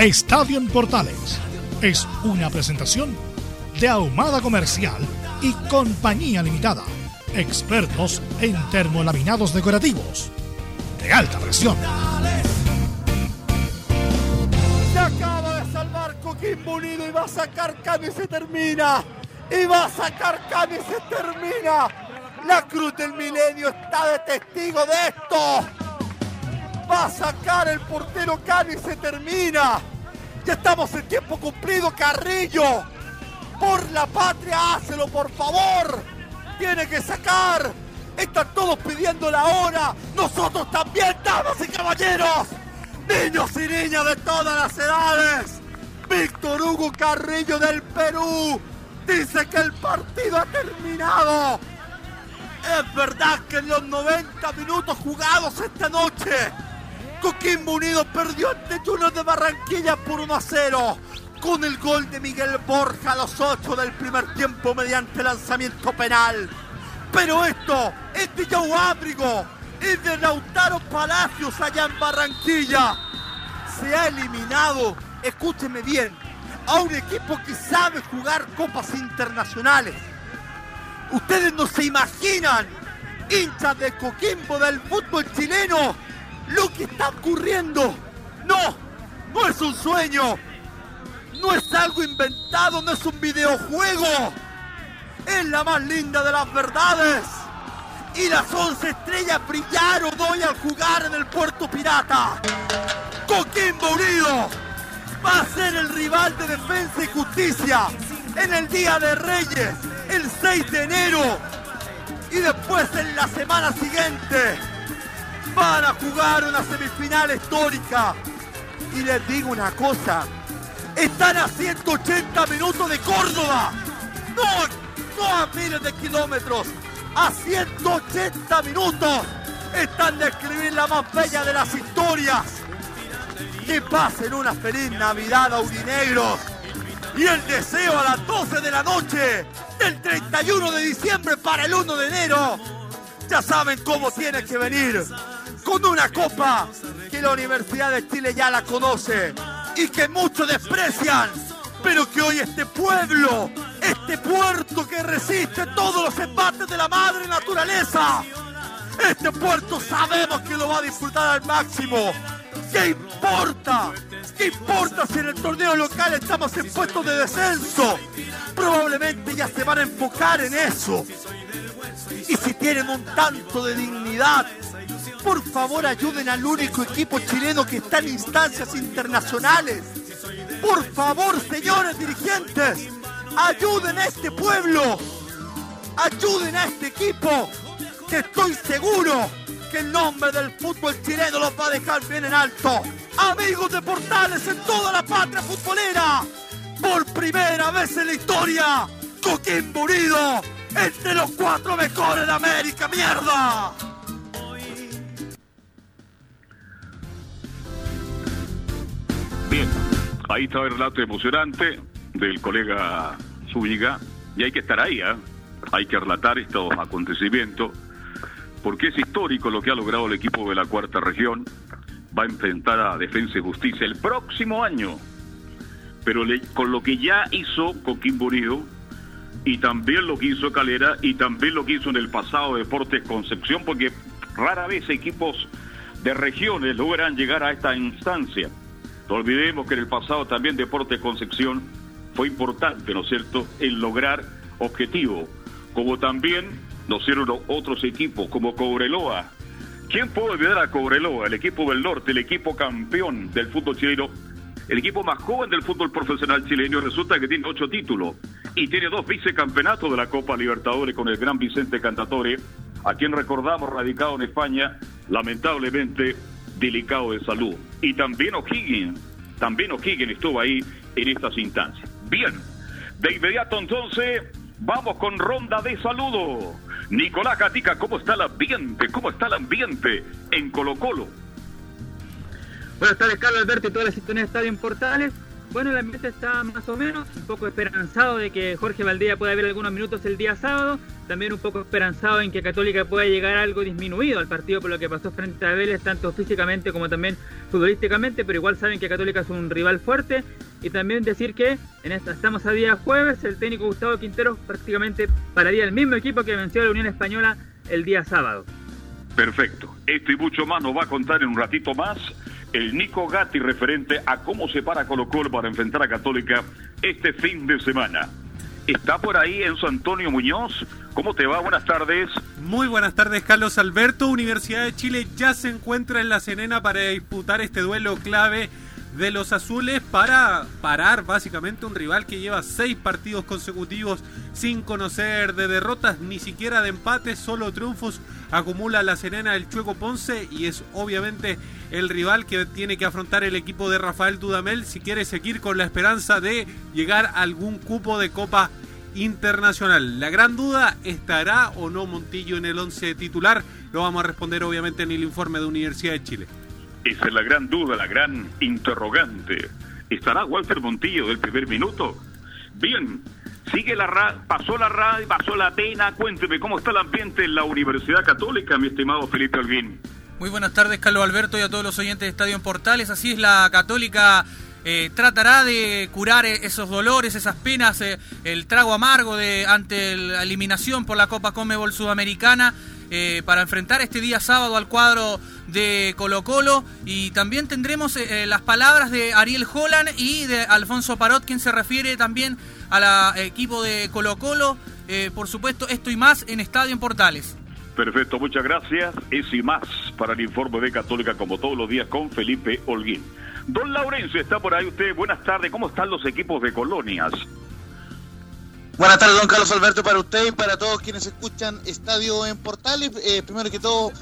Estadio en Portales es una presentación de Ahumada Comercial y Compañía Limitada. Expertos en termolaminados decorativos de alta presión. Se acaba de salvar Coquimbo Unido y va a sacar Cami y se termina. Y va a sacar Cami y se termina. La Cruz del Milenio está de testigo de esto. Va a sacar el portero Cami y se termina. Estamos en tiempo cumplido, Carrillo por la patria, hácelo por favor. Tiene que sacar. Están todos pidiendo la hora. Nosotros también, damas y caballeros. Niños y niñas de todas las edades. Víctor Hugo Carrillo del Perú dice que el partido ha terminado. Es verdad que en los 90 minutos jugados esta noche, Coquimbo Unido perdió ante Junior de Barranquilla por 1 a 0 con el gol de Miguel Borja a los 8 del primer tiempo mediante lanzamiento penal. Pero esto es de Joe Ábrigo, es de Lautaro Palacios allá en Barranquilla. Se ha eliminado, escúcheme bien, a un equipo que sabe jugar copas internacionales. Ustedes no se imaginan, hinchas de Coquimbo del fútbol chileno, lo que está ocurriendo. No, no es un sueño, no es algo inventado, no es un videojuego. Es la más linda de las verdades. Y las 11 estrellas brillaron hoy al jugar en el puerto pirata. Coquimbo Unido va a ser el rival de defensa y justicia en el Día de Reyes, el 6 de enero. Y después en la semana siguiente van a jugar una semifinal histórica. Y les digo una cosa, están a 180 minutos de Córdoba. No, a miles de kilómetros. A 180 minutos están de escribir la más bella de las historias. Que pasen una feliz Navidad aurinegros. Y el deseo a las 12 de la noche del 31 de diciembre para el 1 de enero. Ya saben cómo tiene que venir. Con una copa que la Universidad de Chile ya la conoce y que muchos desprecian, pero que hoy este pueblo, este puerto que resiste todos los embates de la madre naturaleza, este puerto sabemos que lo va a disfrutar al máximo. ¿Qué importa? ¿Qué importa si en el torneo local estamos en puestos de descenso? Probablemente ya se van a enfocar en eso. Y si tienen un tanto de dignidad, por favor ayuden al único equipo chileno que está en instancias internacionales. Por favor, señores dirigentes, ayuden a este pueblo. Ayuden a este equipo que estoy seguro que el nombre del fútbol chileno los va a dejar bien en alto. Amigos de Portales en toda la patria futbolera. Por primera vez en la historia, Coquimbo Unido entre los cuatro mejores de América, mierda. Bien, ahí está el relato emocionante del colega Zúñiga y hay que estar ahí, ¿eh? hay que relatar estos acontecimientos porque es histórico lo que ha logrado el equipo de la cuarta región. Va a enfrentar a Defensa y Justicia el próximo año, pero con lo que ya hizo Coquimbo Unido y también lo que hizo Calera y también lo que hizo en el pasado Deportes Concepción, porque rara vez equipos de regiones logran llegar a esta instancia. No olvidemos que en el pasado también Deporte Concepción fue importante, ¿no es cierto?, en lograr objetivos, como también ¿no hicieron otros equipos, como Cobreloa. ¿Quién puede olvidar a Cobreloa, el equipo del norte, el equipo campeón del fútbol chileno, el equipo más joven del fútbol profesional chileno? Resulta que tiene ocho títulos y tiene dos vicecampeonatos de la Copa Libertadores con el gran Vicente Cantatore, a quien recordamos radicado en España, lamentablemente delicado de salud. Y también O'Higgins, también O'Higgins estuvo ahí en estas instancias. Bien, de inmediato entonces vamos con ronda de saludo. Nicolás Gatica, ¿cómo está el ambiente? ¿Cómo está el ambiente en Colo Colo? Buenas tardes, Carlos Alberto y toda la sintonía de Estadio en Portales. Bueno, el ambiente está más o menos, un poco esperanzado de que Jorge Valdía pueda ver algunos minutos el día sábado, también un poco esperanzado en que Católica pueda llegar algo disminuido al partido por lo que pasó frente a Vélez, tanto físicamente como también futbolísticamente, pero igual saben que Católica es un rival fuerte. Y también decir que en esta estamos a día jueves, el técnico Gustavo Quintero prácticamente pararía el mismo equipo que venció a la Unión Española el día sábado. Perfecto. Esto y mucho más nos va a contar en un ratito más el Nico Gatti referente a cómo se para Colo Colo para enfrentar a Católica este fin de semana. Está por ahí Enzo Antonio Muñoz. ¿Cómo te va? Buenas tardes. Muy buenas tardes, Carlos Alberto. Universidad de Chile ya se encuentra en la Serena para disputar este duelo clave de los azules para parar básicamente un rival que lleva seis partidos consecutivos sin conocer de derrotas, ni siquiera de empates, solo triunfos. Acumula la Serena el Chueco Ponce y es obviamente el rival que tiene que afrontar el equipo de Rafael Dudamel si quiere seguir con la esperanza de llegar a algún cupo de Copa Internacional. La gran duda, ¿estará o no Montillo en el 11 titular? Lo vamos a responder obviamente en el informe de Universidad de Chile. Esa es la gran duda, la gran interrogante. ¿Estará Walter Montillo del primer minuto? Bien, sigue la ra pasó la radio, pasó la pena. Cuénteme, ¿cómo está el ambiente en la Universidad Católica, mi estimado Felipe Alguín? Muy buenas tardes, Carlos Alberto, y a todos los oyentes de Estadio en Portales. Así es, la Católica eh, tratará de curar e-, esos dolores, esas penas, eh, el trago amargo de ante la eliminación por la Copa Comebol Sudamericana. Eh, para enfrentar este día sábado al cuadro de Colo Colo y también tendremos eh, eh, las palabras de Ariel Holland y de Alfonso Parot, quien se refiere también al equipo de Colo Colo. por supuesto, esto y más en Estadio en Portales. Perfecto, muchas gracias. Es y más para el informe de Católica, como todos los días, con Felipe Holguín. Don Laurencio, está por ahí usted. Buenas tardes. ¿Cómo están los equipos de colonias? Buenas tardes, don Carlos Alberto, para usted y para todos quienes escuchan Estadio en Portales. Eh, primero que todo,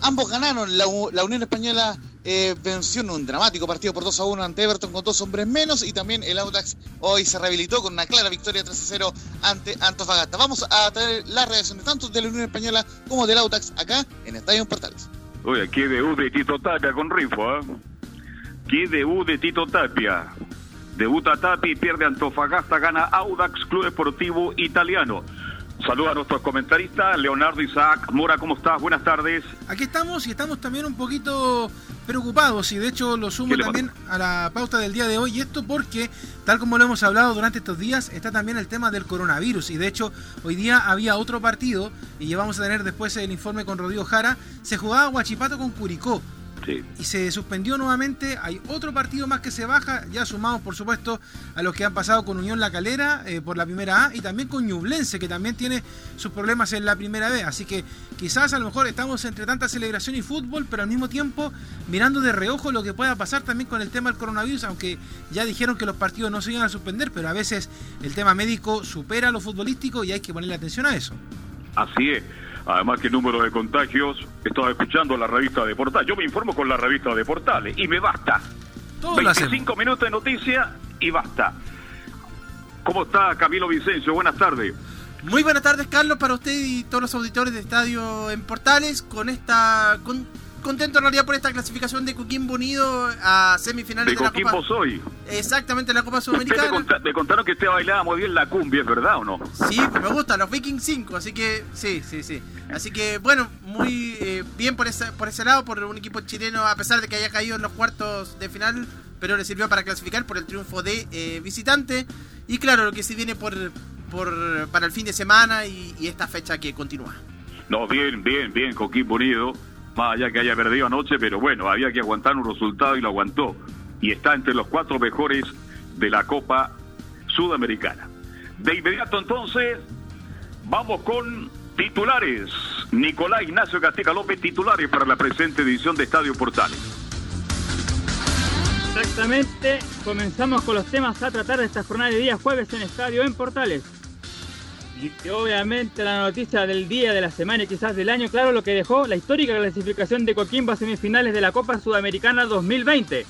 ambos ganaron. La, Unión Española eh, venció en un dramático partido por 2 a 1 ante Everton con dos hombres menos y también el Audax hoy se rehabilitó con una clara victoria 3 a 0 ante Antofagasta. Vamos a traer la reacción tanto de la Unión Española como del Audax acá en Estadio en Portales. Oye, qué debut de Tito Tapia con Rifo, ¿eh? Qué debut de Tito Tapia. Debuta Tapi, pierde Antofagasta, gana Audax Club Deportivo Italiano. Saluda a nuestros comentaristas, Leonardo Isaac Mora, ¿cómo estás? Buenas tardes. Aquí estamos y estamos también un poquito preocupados y de hecho lo sumo también a la pauta del día de hoy y esto porque tal como lo hemos hablado durante estos días está también el tema del coronavirus y de hecho hoy día había otro partido y llevamos a tener después el informe con Rodrigo Jara, se jugaba Guachipato con Curicó y se suspendió nuevamente. Hay otro partido más que se baja, ya sumamos por supuesto a los que han pasado con Unión La Calera eh, por la primera A y también con Ñublense, que también tiene sus problemas en la primera B. Así que quizás a lo mejor estamos entre tanta celebración y fútbol, pero al mismo tiempo mirando de reojo lo que pueda pasar también con el tema del coronavirus, aunque ya dijeron que los partidos no se iban a suspender, pero a veces el tema médico supera lo futbolístico y hay que ponerle atención a eso. Así es. Además que el número de contagios, estaba escuchando la revista de Portales. Yo me informo con la revista de Portales y me basta. Todo 25 minutos de noticia y basta. ¿Cómo está Camilo Vicencio? Buenas tardes. Muy buenas tardes, Carlos, para usted y todos los auditores de Estadio en Portales, con esta con contento en realidad por esta clasificación de Coquimbo Unido a semifinales de, de la Copa. soy. Exactamente, la Copa Sudamericana. Me, contaron que usted bailaba muy bien la cumbia, ¿es verdad o no? Sí, me gusta, los Vikings 5, así que sí, sí, sí. Así que bueno, muy eh, bien por ese, por ese lado, por un equipo chileno, a pesar de que haya caído en los cuartos de final, pero le sirvió para clasificar por el triunfo de eh, visitante. Y claro, lo que se viene por, por, para el fin de semana y, y esta fecha que continúa. No, bien, bien, bien, Coquimbo Unido más allá que haya perdido anoche, pero bueno, había que aguantar un resultado y lo aguantó. Y está entre los cuatro mejores de la Copa Sudamericana. De inmediato entonces, vamos con titulares. Nicolás Ignacio Castica López, titulares para la presente edición de Estadio Portales. Exactamente, comenzamos con los temas a tratar de esta jornada de día jueves en Estadio en Portales. Y obviamente la noticia del día, de la semana y quizás del año, claro, lo que dejó la histórica clasificación de Coquimbo a semifinales de la Copa Sudamericana 2020.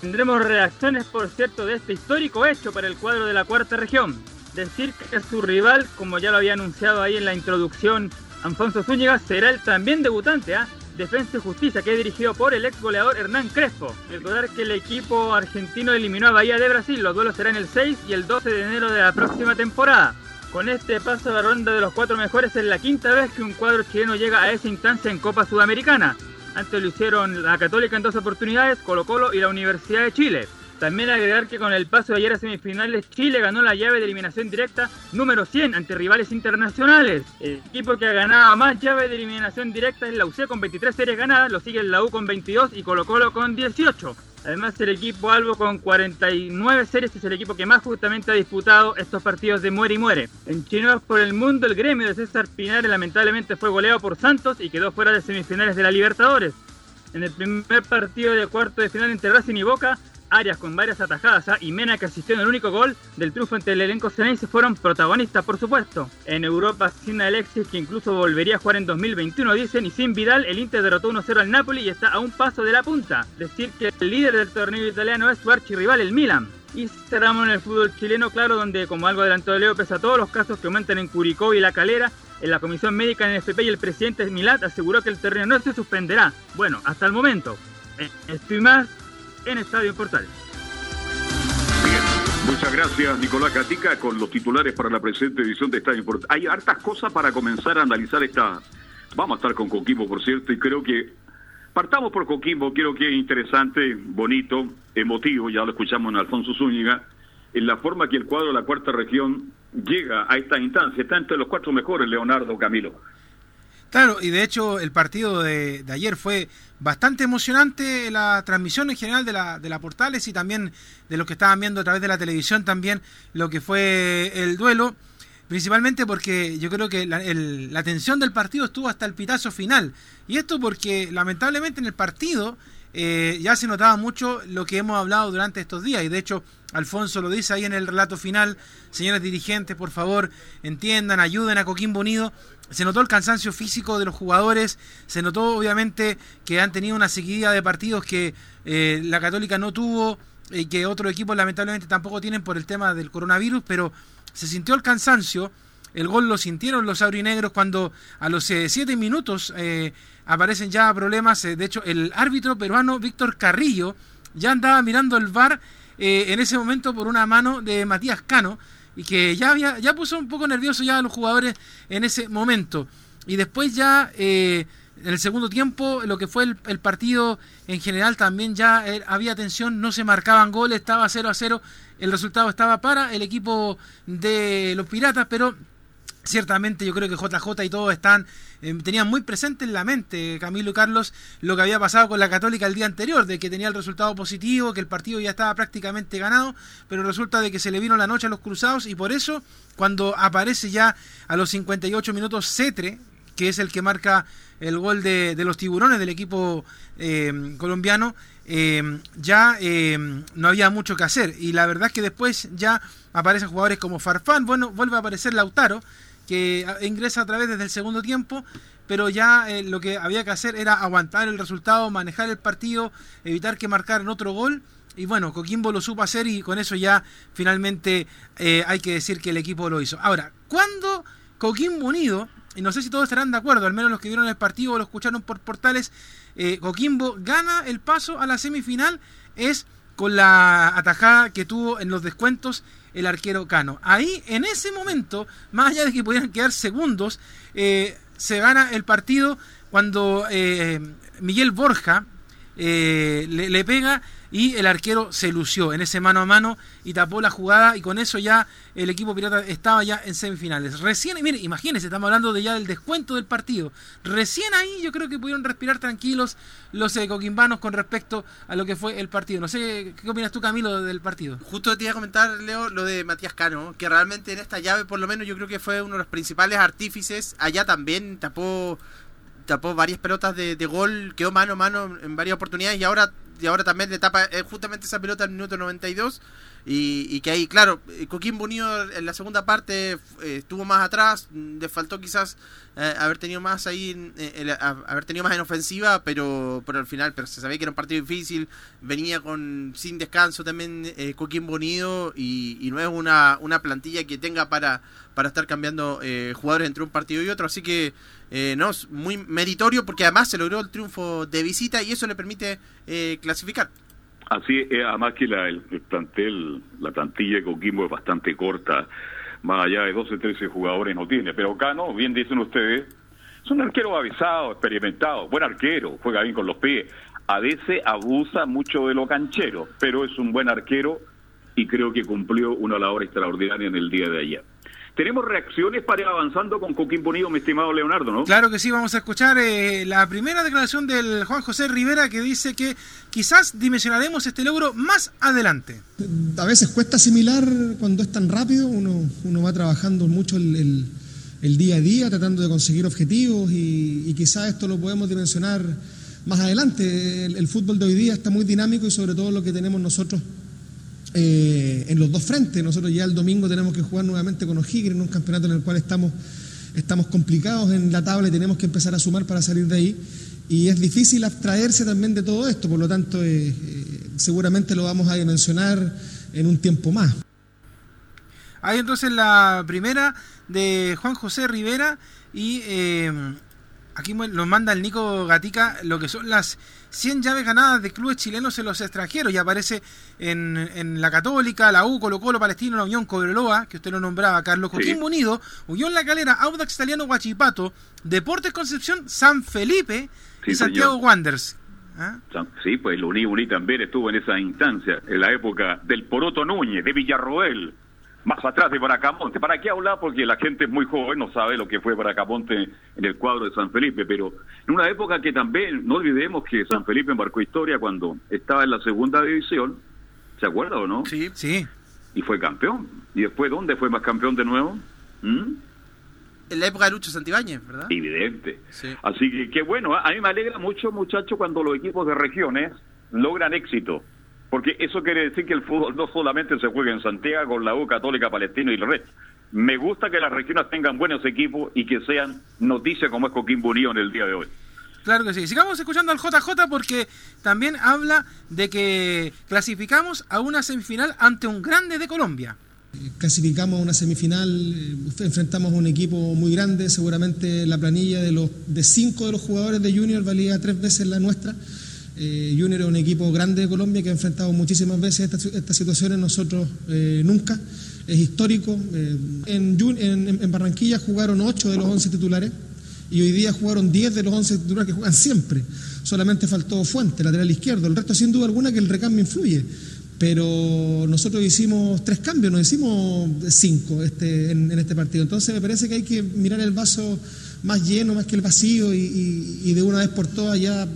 Tendremos reacciones, por cierto, de este histórico hecho para el cuadro de la cuarta región. Decir que su rival, como ya lo había anunciado ahí en la introducción Alfonso Zúñiga, será el también debutante, ¿ah? Defensa y Justicia, que es dirigido por el ex goleador Hernán Crespo. Recordar que el equipo argentino eliminó a Bahía de Brasil. Los duelos serán el 6 y el 12 de enero de la próxima temporada. Con este paso a la ronda de los cuatro mejores es la quinta vez que un cuadro chileno llega a esa instancia en Copa Sudamericana. Antes lo hicieron la Católica en dos oportunidades, Colo Colo y la Universidad de Chile. También agregar que con el paso de ayer a semifinales, Chile ganó la llave de eliminación directa número 100 ante rivales internacionales. El equipo que ha ganado más llaves de eliminación directa es la UC con 23 series ganadas, lo sigue la U con 22 y Colo Colo con 18. Además, el equipo Albo con 49 series es el equipo que más justamente ha disputado estos partidos de muere y muere. En Chinos por el Mundo, el gremio de César Pinares lamentablemente fue goleado por Santos y quedó fuera de semifinales de la Libertadores. En el primer partido de cuarto de final entre Racing y Boca, Arias con varias atajadas ¿ah? y que asistió en el único gol del triunfo ante el elenco se fueron protagonistas por supuesto. En Europa sin Alexis que incluso volvería a jugar en 2021 dicen y sin Vidal el Inter derrotó 1-0 al Napoli y está a un paso de la punta. Decir que el líder del torneo italiano es su archirrival el Milan. Y cerramos en el fútbol chileno, claro, donde como algo adelantó Leo, pese a todos los casos que aumentan en Curicó y La Calera, en la Comisión Médica en el FP y el presidente Milat aseguró que el torneo no se suspenderá. Bueno, hasta el momento. Eh, estoy más en Estadio Portales. Muchas gracias Nicolás Catica con los titulares para la presente edición de Estadio Portales. Hay hartas cosas para comenzar a analizar esta... Vamos a estar con Coquimbo, por cierto, y creo que partamos por Coquimbo, creo que es interesante, bonito, emotivo, ya lo escuchamos en Alfonso Zúñiga, en la forma que el cuadro de la cuarta región llega a esta instancia, está entre los cuatro mejores, Leonardo Camilo. Claro, y de hecho el partido de, ayer fue bastante emocionante, la transmisión en general de la, de la Portales y también de lo que estaban viendo a través de la televisión también, lo que fue el duelo, principalmente porque yo creo que la, la tensión del partido estuvo hasta el pitazo final. Y esto porque lamentablemente en el partido eh, ya se notaba mucho lo que hemos hablado durante estos días y de hecho Alfonso lo dice ahí en el relato final, señores dirigentes, por favor, entiendan, ayuden a Coquimbo Unido. Se notó el cansancio físico de los jugadores, se notó obviamente que han tenido una seguidilla de partidos que eh, la Católica no tuvo y que otros equipos lamentablemente tampoco tienen por el tema del coronavirus, pero se sintió el cansancio, el gol lo sintieron los aurinegros cuando a los 7 minutos eh, aparecen ya problemas. Eh, de hecho, el árbitro peruano Víctor Carrillo ya andaba mirando el VAR eh, en ese momento por una mano de Matías Cano y que ya, había, ya puso un poco nervioso ya a los jugadores en ese momento. Y después ya eh, en el segundo tiempo, lo que fue el, el partido en general también ya había tensión, no se marcaban goles, estaba 0 a 0, el resultado estaba para el equipo de los Piratas, pero ciertamente yo creo que JJ y todos están eh, tenían muy presente en la mente Camilo y Carlos lo que había pasado con la Católica el día anterior, de que tenía el resultado positivo, que el partido ya estaba prácticamente ganado, pero resulta de que se le vino la noche a los cruzados y por eso cuando aparece ya a los 58 minutos Cetre, que es el que marca el gol de, los tiburones del equipo eh, colombiano, eh, ya no había mucho que hacer. Y la verdad es que después ya aparecen jugadores como Farfán, bueno, vuelve a aparecer Lautaro, que ingresa otra vez desde el segundo tiempo, pero ya eh, lo que había que hacer era aguantar el resultado, manejar el partido, evitar que marcaran otro gol. Y bueno, Coquimbo lo supo hacer y con eso ya finalmente eh, hay que decir que el equipo lo hizo. Ahora, cuando Coquimbo Unido, y no sé si todos estarán de acuerdo, al menos los que vieron el partido o lo escucharon por portales, eh, Coquimbo gana el paso a la semifinal, es con la atajada que tuvo en los descuentos el arquero Cano. Ahí, en ese momento, más allá de que pudieran quedar segundos, eh, se gana el partido cuando eh, Miguel Borja eh, le, pega y el arquero se lució en ese mano a mano y tapó la jugada y con eso ya el equipo pirata estaba ya en semifinales. Recién, mire, imagínense, estamos hablando de ya del descuento del partido. Recién ahí yo creo que pudieron respirar tranquilos los eh, coquimbanos con respecto a lo que fue el partido. No sé, ¿qué opinas tú Camilo del partido? Justo te iba a comentar, Leo, lo de Matías Cano, que realmente en esta llave por lo menos yo creo que fue uno de los principales artífices. Allá también tapó tapó varias pelotas de, gol, quedó mano a mano en varias oportunidades y ahora y ahora también le tapa eh, justamente esa pelota al minuto 92 y, y que ahí, claro, eh, Coquimbo Unido en la segunda parte eh, estuvo más atrás, le faltó quizás haber tenido más ahí, haber tenido más en ofensiva, pero, pero al final, pero se sabía que era un partido difícil, venía con sin descanso también Coquimbo Unido y, y, no es una, una plantilla que tenga para, para estar cambiando jugadores entre un partido y otro, así que eh, no, muy meritorio porque además se logró el triunfo de visita y eso le permite eh, clasificar. Así es, además que la, el, plantel, la plantilla de Coquimbo es bastante corta, más allá de 12, 13 jugadores no tiene, pero acá no, bien dicen ustedes, es un arquero avisado, experimentado, buen arquero, juega bien con los pies, a veces abusa mucho de lo canchero, pero es un buen arquero y creo que cumplió una labor extraordinaria en el día de ayer. Tenemos reacciones para ir avanzando con Coquimbo Unido, mi estimado Leonardo, ¿no? Claro que sí, vamos a escuchar eh, la primera declaración del Juan José Rivera que dice que quizás dimensionaremos este logro más adelante. A veces cuesta asimilar cuando es tan rápido, uno, uno va trabajando mucho el, día a día, tratando de conseguir objetivos y, quizás esto lo podemos dimensionar más adelante. el fútbol de hoy día está muy dinámico y sobre todo lo que tenemos nosotros eh, en los dos frentes. Nosotros ya el domingo tenemos que jugar nuevamente con O'Higgins en un campeonato en el cual estamos, estamos complicados en la tabla y tenemos que empezar a sumar para salir de ahí. Y es difícil abstraerse también de todo esto, por lo tanto, eh, eh, seguramente lo vamos a dimensionar en un tiempo más. Hay entonces la primera de Juan José Rivera y aquí nos manda el Nico Gatica lo que son las 100 llaves ganadas de clubes chilenos en los extranjeros. Y aparece en, en la Católica, la U, Colo Colo, Palestino, la Unión, Cobreloa, que usted lo nombraba, Carlos Coquimbo Unido, Unión La Calera, Audax Italiano, Guachipato, Deportes Concepción, San Felipe y Santiago Wanderers. ¿Ah? Sí, pues el Uní Uní también estuvo en esa instancia, en la época del Poroto Núñez, de Villarroel, más atrás de Bracamonte. ¿Para qué hablar? Porque la gente es muy joven, no sabe lo que fue Bracamonte en el cuadro de San Felipe, pero en una época que también, no olvidemos que San Felipe embarcó historia cuando estaba en la segunda división, ¿se acuerda o no? Sí, sí. Y fue campeón. ¿Y después dónde fue más campeón de nuevo? ¿Mm? En la época de Lucho Santibáñez, ¿verdad? Evidente. Así que qué bueno, ¿eh? a mí me alegra mucho, muchacho, cuando los equipos de regiones logran éxito porque eso quiere decir que el fútbol no solamente se juega en Santiago, con la U Católica Palestina y el resto. Me gusta que las regiones tengan buenos equipos y que sean noticias como es Coquimbo Unido en el día de hoy. Claro que sí. Sigamos escuchando al JJ porque también habla de que clasificamos a una semifinal ante un grande de Colombia. Clasificamos a una semifinal, eh, enfrentamos a un equipo muy grande, seguramente la planilla de los de cinco de los jugadores de Junior valía tres veces la nuestra. Eh, Junior es un equipo grande de Colombia que ha enfrentado muchísimas veces estas, situaciones, nosotros eh, nunca. Es histórico. Eh, en, Barranquilla jugaron 8 de los 11 titulares y hoy día jugaron 10 de los 11 titulares que juegan siempre. Solamente faltó Fuente, lateral izquierdo. El resto, sin duda alguna, que el recambio influye. Pero nosotros hicimos tres cambios, no hicimos cinco este, en, este partido. Entonces me parece que hay que mirar el vaso más lleno, más que el vacío, y, y de una vez por todas ya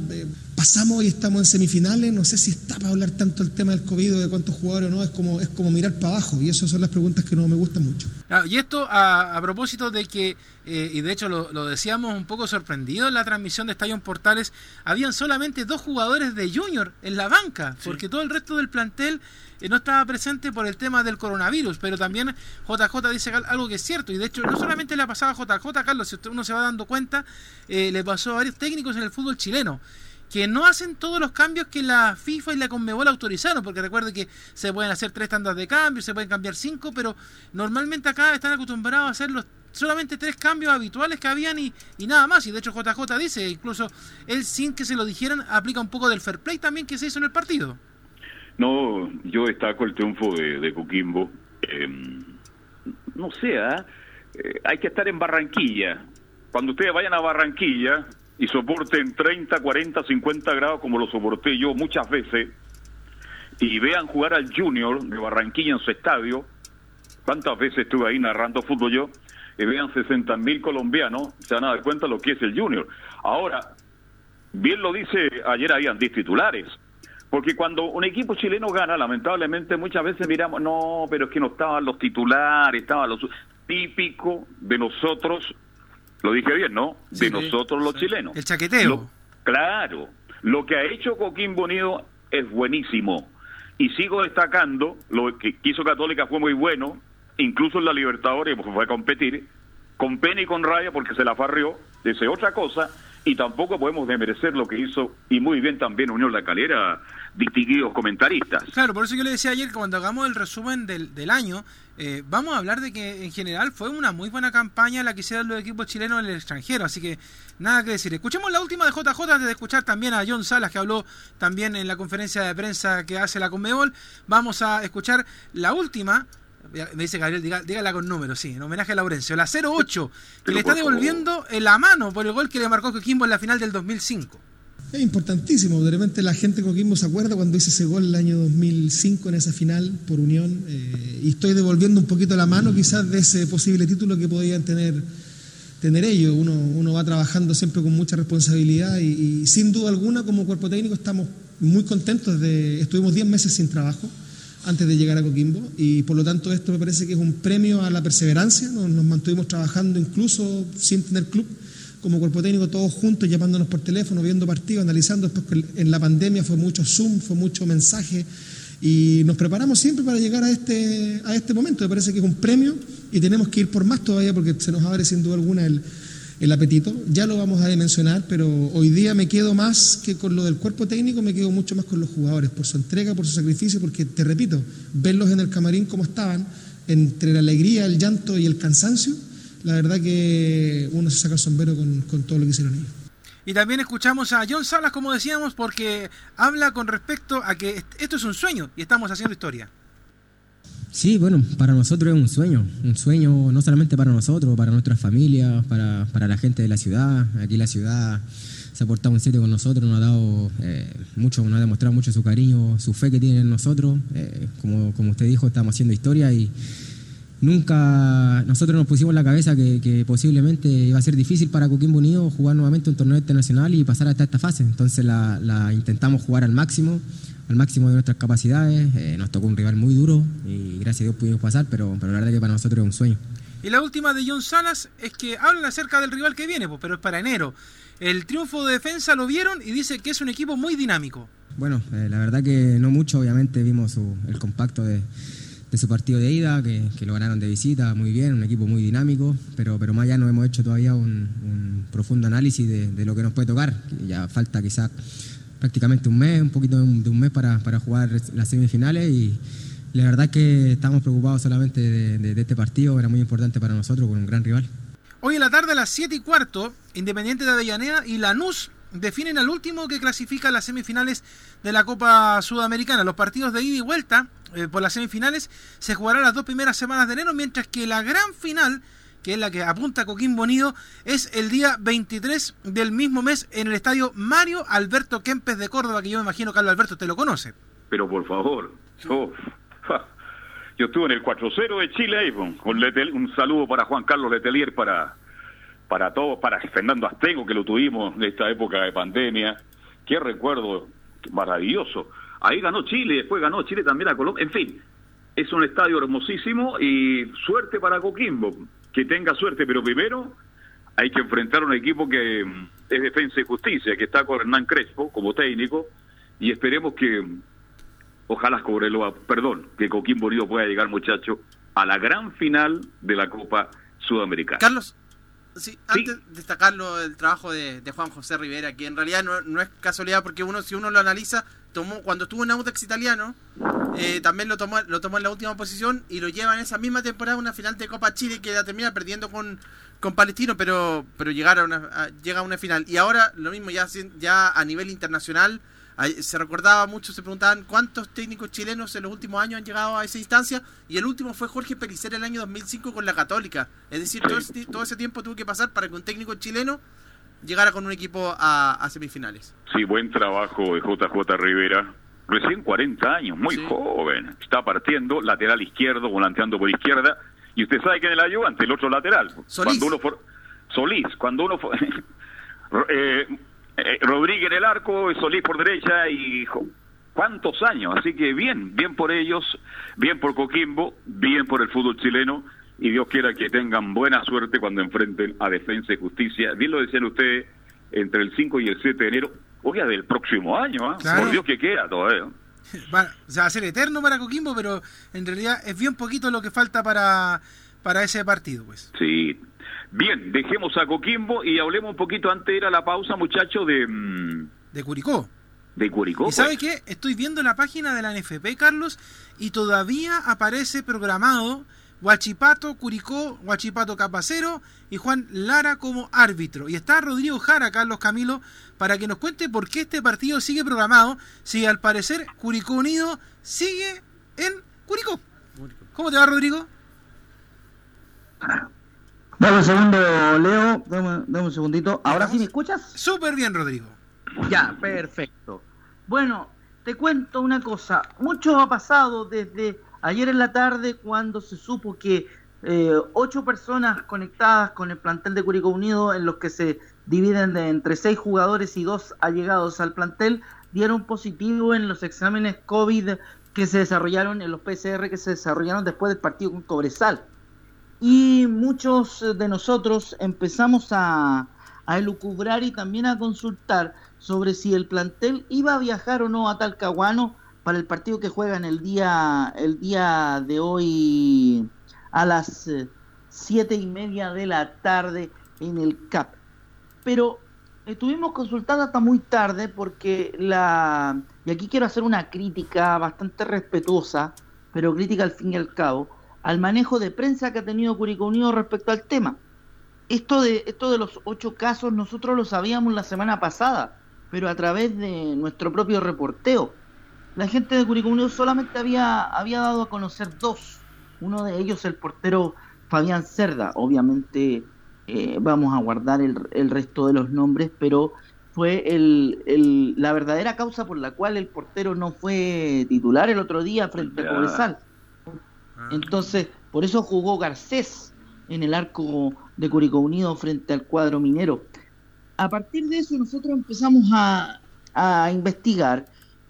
pasamos y estamos en semifinales, no sé si está para hablar tanto el tema del COVID, de cuántos jugadores o no, es como, es como mirar para abajo y esas son las preguntas que no me gustan mucho. y esto a, propósito de que, eh, y de hecho lo, decíamos un poco sorprendido en la transmisión de Estadio Portales, habían solamente dos jugadores de Junior en la banca, porque todo el resto del plantel eh, no estaba presente por el tema del coronavirus, pero también JJ dice algo que es cierto, y de hecho no solamente le ha pasado a JJ, Carlos, si uno se va dando cuenta, eh, le pasó a varios técnicos en el fútbol chileno que no hacen todos los cambios que la FIFA y la Conmebol autorizaron, porque recuerde que se pueden hacer tres tandas de cambio, se pueden cambiar cinco, pero normalmente acá están acostumbrados a hacer los solamente tres cambios habituales que habían y, nada más. Y de hecho JJ dice, incluso él sin que se lo dijeran, aplica un poco del fair play también que se hizo en el partido. No, yo destaco el triunfo de, Coquimbo. Em, no sé, ¿ah? eh, hay que estar en Barranquilla. Cuando ustedes vayan a Barranquilla, y soporten 30, 40, 50 grados como lo soporté yo muchas veces y vean jugar al Junior de Barranquilla en su estadio, ¿cuántas veces estuve ahí narrando fútbol yo? Y vean 60 mil colombianos, se van a dar cuenta lo que es el Junior. Ahora, bien lo dice, ayer habían 10 titulares, porque cuando un equipo chileno gana, lamentablemente muchas veces miramos, no, pero es que no estaban los titulares, estaban los típico de nosotros, lo dije bien, ¿no? De nosotros los chilenos. El chaqueteo. claro, lo que ha hecho Coquimbo Unido es buenísimo. Y sigo destacando, lo que hizo Católica fue muy bueno, incluso en la Libertadores, porque fue a competir, con pena y con raya porque se la farrió, dice otra cosa, y tampoco podemos demerecer lo que hizo, y muy bien también Unión La Calera, distinguidos comentaristas. Claro, por eso yo le decía ayer que cuando hagamos el resumen del, del año, eh, vamos a hablar de que en general fue una muy buena campaña la que hicieron los equipos chilenos en el extranjero, así que nada que decir. Escuchemos la última de JJ antes de escuchar también a John Salas que habló también en la conferencia de prensa que hace la Conmebol. Vamos a escuchar la última me dice Gabriel, dígala con números, sí, en homenaje a Laurencio. La 08, que le está devolviendo en la mano por el gol que le marcó Coquimbo en la final del 2005. Es importantísimo, de repente la gente de Coquimbo se acuerda cuando hice ese gol el año 2005 en esa final por Unión eh, y estoy devolviendo un poquito la mano quizás de ese posible título que podían tener, tener ellos. Uno, uno va trabajando siempre con mucha responsabilidad y, y sin duda alguna como cuerpo técnico estamos muy contentos de, estuvimos 10 meses sin trabajo antes de llegar a Coquimbo y por lo tanto esto me parece que es un premio a la perseverancia, nos, mantuvimos trabajando incluso sin tener club como cuerpo técnico todos juntos, llamándonos por teléfono, viendo partidos, analizando, después en la pandemia fue mucho Zoom, fue mucho mensaje y nos preparamos siempre para llegar a este, a este momento, me parece que es un premio y tenemos que ir por más todavía porque se nos abre sin duda alguna el el apetito. Ya lo vamos a dimensionar, pero hoy día me quedo más que con lo del cuerpo técnico, me quedo mucho más con los jugadores, por su entrega, por su sacrificio, porque te repito, verlos en el camarín como estaban, entre la alegría, el llanto y el cansancio, la verdad que uno se saca el sombrero con, con todo lo que hicieron ellos. Y también escuchamos a John Salas, como decíamos, porque habla con respecto a que esto es un sueño y estamos haciendo historia. Sí, bueno, para nosotros es un sueño, un sueño no solamente para nosotros, para nuestras familias, para, para la gente de la ciudad. Aquí la ciudad se ha portado un sitio con nosotros, nos ha dado eh, mucho, nos ha demostrado mucho su cariño, su fe que tiene en nosotros. Eh, como, como usted dijo, estamos haciendo historia y nunca nosotros nos pusimos en la cabeza que, posiblemente iba a ser difícil para Coquimbo Unido jugar nuevamente un torneo internacional y pasar hasta esta fase. Entonces la intentamos jugar al máximo al máximo de nuestras capacidades. Eh, nos tocó un rival muy duro y gracias a Dios pudimos pasar, pero, pero la verdad que para nosotros es un sueño. Y la última de John Salas es que hablan acerca del rival que viene, pues, pero es para enero. El triunfo de defensa lo vieron y dice que es un equipo muy dinámico. Bueno, eh, la verdad que no mucho, obviamente vimos el compacto de, su partido de ida, que, lo ganaron de visita muy bien, un equipo muy dinámico, pero, pero más allá no hemos hecho todavía un, profundo análisis de, de, lo que nos puede tocar. Ya falta quizás prácticamente un mes, un poquito de un, mes para, para, jugar las semifinales y la verdad que estamos preocupados solamente de, este partido, era muy importante para nosotros con un gran rival. Hoy en la tarde a las 7 y cuarto, Independiente de Avellaneda y Lanús definen al último que clasifica las semifinales de la Copa Sudamericana. Los partidos de ida y vuelta eh, por las semifinales se jugarán las dos primeras semanas de enero, mientras que la gran final que es la que apunta Coquín Unido, es el día 23 del mismo mes en el estadio Mario Alberto Kempes de Córdoba, que yo me imagino, Carlos Alberto, te lo conoce. Pero por favor, yo, estuve en el 4-0 de Chile ahí, un saludo para Juan Carlos Letelier, para, para todos, para Fernando Astego, que lo tuvimos en esta época de pandemia. Qué recuerdo maravilloso. Ahí ganó Chile, después ganó Chile también a Colombia. En fin, es un estadio hermosísimo y suerte para Coquimbo que tenga suerte, pero primero hay que enfrentar a un equipo que mm, es Defensa y Justicia, que está con Hernán Crespo como técnico, y esperemos que, ojalá Cobreloa, perdón, que Coquimbo Unido pueda llegar, muchacho, a la gran final de la Copa Sudamericana. Carlos, sí, antes de destacarlo el trabajo de, Juan José Rivera, que en realidad no, no, es casualidad porque uno, si uno lo analiza, tomó cuando estuvo en Audax Italiano, eh, también lo tomó, lo tomó en la última posición y lo lleva en esa misma temporada a una final de Copa Chile que la termina perdiendo con, con Palestino, pero, pero llegar a una, llega a una final. Y ahora lo mismo, ya, ya a nivel internacional, se recordaba mucho, se preguntaban cuántos técnicos chilenos en los últimos años han llegado a esa instancia y el último fue Jorge Pelicera el año 2005 con la Católica. Es decir, todo ese, todo ese tiempo tuvo que pasar para que un técnico chileno llegara con un equipo a, semifinales. Sí, buen trabajo de JJ Rivera. Recién 40 años, muy joven. Está partiendo, lateral izquierdo, volanteando por izquierda. Y usted sabe que en el ayudante, el otro lateral. Solís. Cuando uno for... Solís, cuando uno... eh, eh, Rodríguez en el arco, Solís por derecha y cuántos años, así que bien, bien por ellos, bien por Coquimbo, bien por el fútbol chileno y Dios quiera que tengan buena suerte cuando enfrenten a Defensa y Justicia. Bien lo decían ustedes, entre el 5 y el 7 de enero, oiga, del próximo año, ¿ah? por Dios que queda todavía. Va, o va a ser eterno para Coquimbo, pero en realidad es bien poquito lo que falta para, para ese partido, pues. Sí, Bien, dejemos a Coquimbo y hablemos un poquito antes de ir a la pausa, muchachos, de... Mm, de Curicó. De Curicó. ¿Y sabe pues. qué? Estoy viendo la página de la NFP, Carlos, y todavía aparece programado Huachipato, Curicó, Huachipato Capacero y Juan Lara como árbitro. Y está Rodrigo Jara, Carlos Camilo, para que nos cuente por qué este partido sigue programado, si al parecer Curicó Unido sigue en Curicó. ¿Cómo te va, Rodrigo? Dame un segundo, Leo. Dame, un segundito. ¿Ahora sí me escuchas? Súper bien, Rodrigo. Ya, perfecto. Bueno, te cuento una cosa. Mucho ha pasado desde ayer en la tarde cuando se supo que eh, ocho personas conectadas con el plantel de Curicó Unido, en los que se dividen de entre seis jugadores y dos allegados al plantel, dieron positivo en los exámenes COVID que se desarrollaron, en los PCR que se desarrollaron después del partido con Cobresal. Y muchos de nosotros empezamos a, a elucubrar y también a consultar sobre si el plantel iba a viajar o no a Talcahuano para el partido que juegan el día, el día de hoy a las eh, siete y media de la tarde en el CAP. Pero estuvimos consultando hasta muy tarde porque la... Y aquí quiero hacer una crítica bastante respetuosa, pero crítica al fin y al cabo al manejo de prensa que ha tenido Curicó Unido respecto al tema. Esto de, esto de los ocho casos nosotros lo sabíamos la semana pasada, pero a través de nuestro propio reporteo. La gente de Curicó Unido solamente había, había dado a conocer dos. Uno de ellos el portero Fabián Cerda. Obviamente eh, vamos a guardar el, el, resto de los nombres, pero fue el, el, la verdadera causa por la cual el portero no fue titular el otro día frente a Cobresal Ah. Entonces, por eso jugó Garcés en el arco de Curicó Unido frente al cuadro minero. A partir de eso nosotros empezamos a, a investigar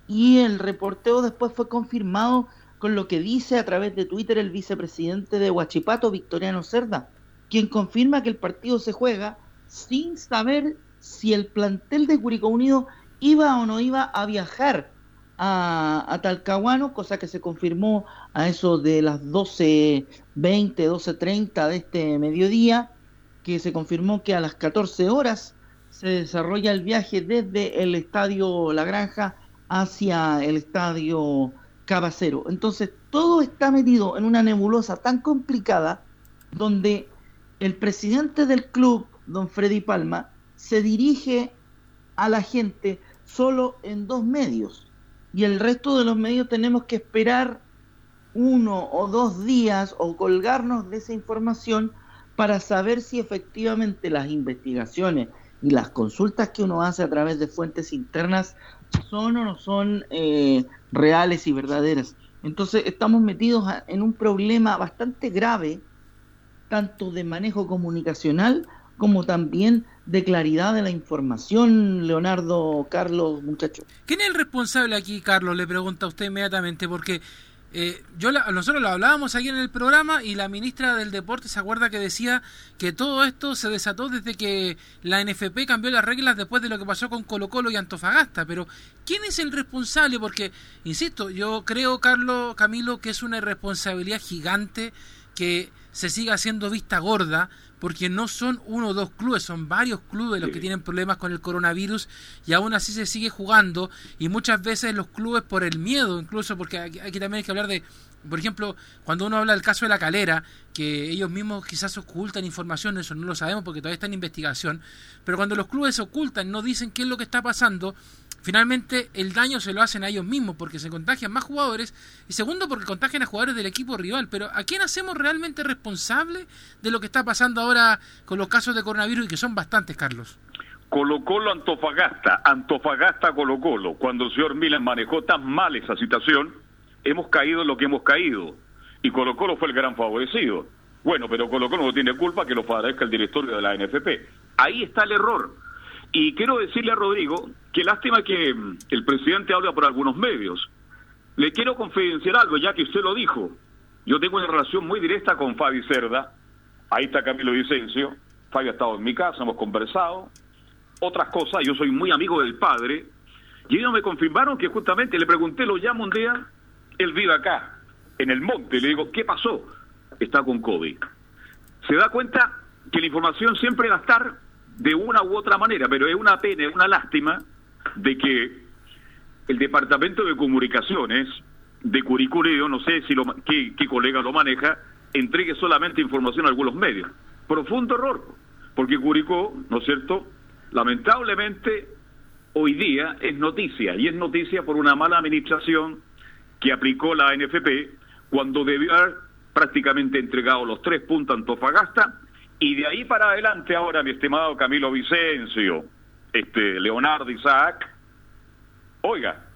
y el reporteo después fue confirmado con lo que dice a través de Twitter el vicepresidente de Huachipato, Victoriano Cerda, quien confirma que el partido se juega sin saber si el plantel de Curicó Unido iba o no iba a viajar a, Talcahuano, cosa que se confirmó a eso de las 12.20, 12.30 de este mediodía, que se confirmó que a las 14 horas se desarrolla el viaje desde el estadio La Granja hacia el estadio Cabacero. Entonces, todo está metido en una nebulosa tan complicada donde el presidente del club, don Freddy Palma, se dirige a la gente solo en dos medios y el resto de los medios tenemos que esperar uno o dos días o colgarnos de esa información para saber si efectivamente las investigaciones y las consultas que uno hace a través de fuentes internas son o no son eh, reales y verdaderas. Entonces estamos metidos en un problema bastante grave, tanto de manejo comunicacional como también de claridad de la información, Leonardo, Carlos, muchachos. ¿Quién es el responsable aquí, Carlos? Le pregunta a usted inmediatamente, porque eh, yo nosotros lo hablábamos aquí en el programa y la ministra del Deporte se acuerda que decía que todo esto se desató desde que la NFP cambió las reglas después de lo que pasó con Colo Colo y Antofagasta. Pero, ¿quién es el responsable? Porque, insisto, yo creo, Carlos Camilo, que es una irresponsabilidad gigante que se siga haciendo vista gorda porque no son uno o dos clubes, son varios clubes los que tienen problemas con el coronavirus y aún así se sigue jugando y muchas veces los clubes por el miedo, incluso porque aquí, también hay que hablar de, por ejemplo, cuando uno habla del caso de la calera, que ellos mismos quizás ocultan información, eso no lo sabemos porque todavía está en investigación, pero cuando los clubes ocultan, no dicen qué es lo que está pasando, finalmente el daño se lo hacen a ellos mismos porque se contagian más jugadores y segundo porque contagian a jugadores del equipo rival. Pero ¿a quién hacemos realmente responsable de lo que está pasando ahora con los casos de coronavirus y que son bastantes, Carlos? Colo Colo Antofagasta, Antofagasta Colo Colo, cuando el señor Milan manejó tan mal esa situación, hemos caído en lo que hemos caído. Y Colo Colo fue el gran favorecido. Bueno, pero Colo Colo no tiene culpa que lo favorezca el directorio de la NFP. Ahí está el error. Y quiero decirle a Rodrigo que lástima que mm, el presidente habla por algunos medios. Le quiero confidenciar algo, ya que usted lo dijo. Yo tengo una relación muy directa con Fabi Cerda. Ahí está Camilo Vicencio. Fabi ha estado en mi casa, hemos conversado. Otras cosas, yo soy muy amigo del padre. Y ellos me confirmaron que justamente le pregunté, lo llamo un día, él vive acá, en el monte. Le digo, ¿qué pasó? Está con COVID. Se da cuenta que la información siempre va a estar de una u otra manera, pero es una pena, es una lástima de que el Departamento de Comunicaciones de Curicureo, no sé si lo, qué, qué colega lo maneja, entregue solamente información a algunos medios. Profundo error, porque Curicó, ¿no es cierto?, lamentablemente hoy día es noticia, y es noticia por una mala administración que aplicó la NFP cuando debió haber prácticamente entregado los tres puntos a Antofagasta y de ahí para adelante ahora, mi estimado Camilo Vicencio, este Leonardo Isaac, oiga,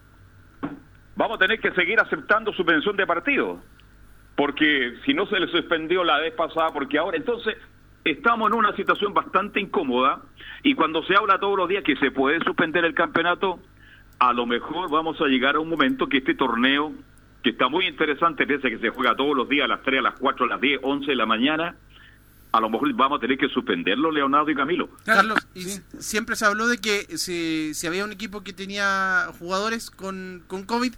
vamos a tener que seguir aceptando suspensión de partido, porque si no se le suspendió la vez pasada, porque ahora entonces estamos en una situación bastante incómoda y cuando se habla todos los días que se puede suspender el campeonato, a lo mejor vamos a llegar a un momento que este torneo, que está muy interesante, pese que se juega todos los días a las 3, a las 4, a las 10, 11 de la mañana, a lo mejor vamos a tener que suspenderlo, Leonardo y Camilo. Carlos, siempre se habló de que si, si, había un equipo que tenía jugadores con, con COVID,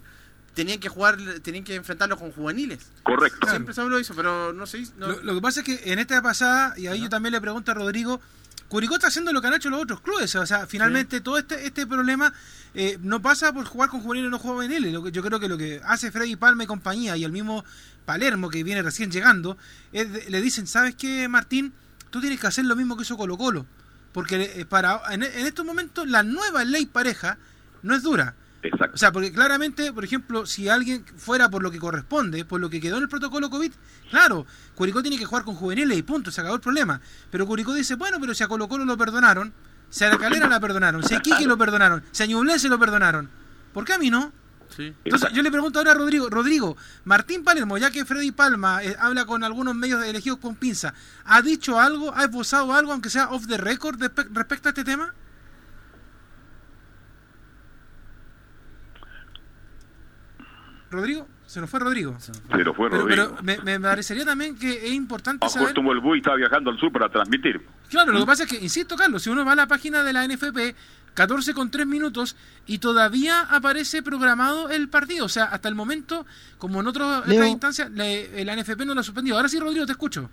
tenían que jugar, tenían que enfrentarlo con juveniles. Correcto. Siempre se habló de eso, pero no sé. Lo, que pasa es que en esta pasada, y ahí yo también le pregunto a Rodrigo, Curicó está haciendo lo que han hecho los otros clubes. O sea, finalmente todo este este problema eh, no pasa por jugar con juveniles o no juveniles. Lo que, yo creo que lo que hace Freddy Palma y compañía y el mismo Palermo, que viene recién llegando, le dicen, ¿sabes qué, Martín? Tú tienes que hacer lo mismo que hizo Colo Colo. Porque eh, para en, estos momentos la nueva ley pareja no es dura. Exacto. O sea, porque claramente, por ejemplo, si alguien fuera por lo que corresponde, por lo que quedó en el protocolo COVID, claro, Curicó tiene que jugar con juveniles y punto, se acabó el problema. Pero Curicó dice, bueno, pero si a Colo Colo lo perdonaron, si a la Calera la perdonaron, si a Quique lo perdonaron, si a Ñublense lo perdonaron, ¿por qué a mí no? Entonces yo le pregunto ahora a Rodrigo, Rodrigo, Martín Palermo, ya que Freddy Palma eh, habla con algunos medios elegidos con pinza, ¿ha dicho algo, ha esbozado algo, aunque sea off the record, respecto a este tema? Rodrigo, se nos fue Rodrigo. Se nos fue Rodrigo. Pero, me, parecería también que es importante a saber... el bui estaba viajando al sur para transmitir. Claro, lo que pasa es que, insisto, Carlos, si uno va a la página de la NFP, 14 con 3 minutos y todavía aparece programado el partido. O sea, hasta el momento, como en otras instancias, la NFP no lo ha suspendido. Ahora sí, Rodrigo, te escucho.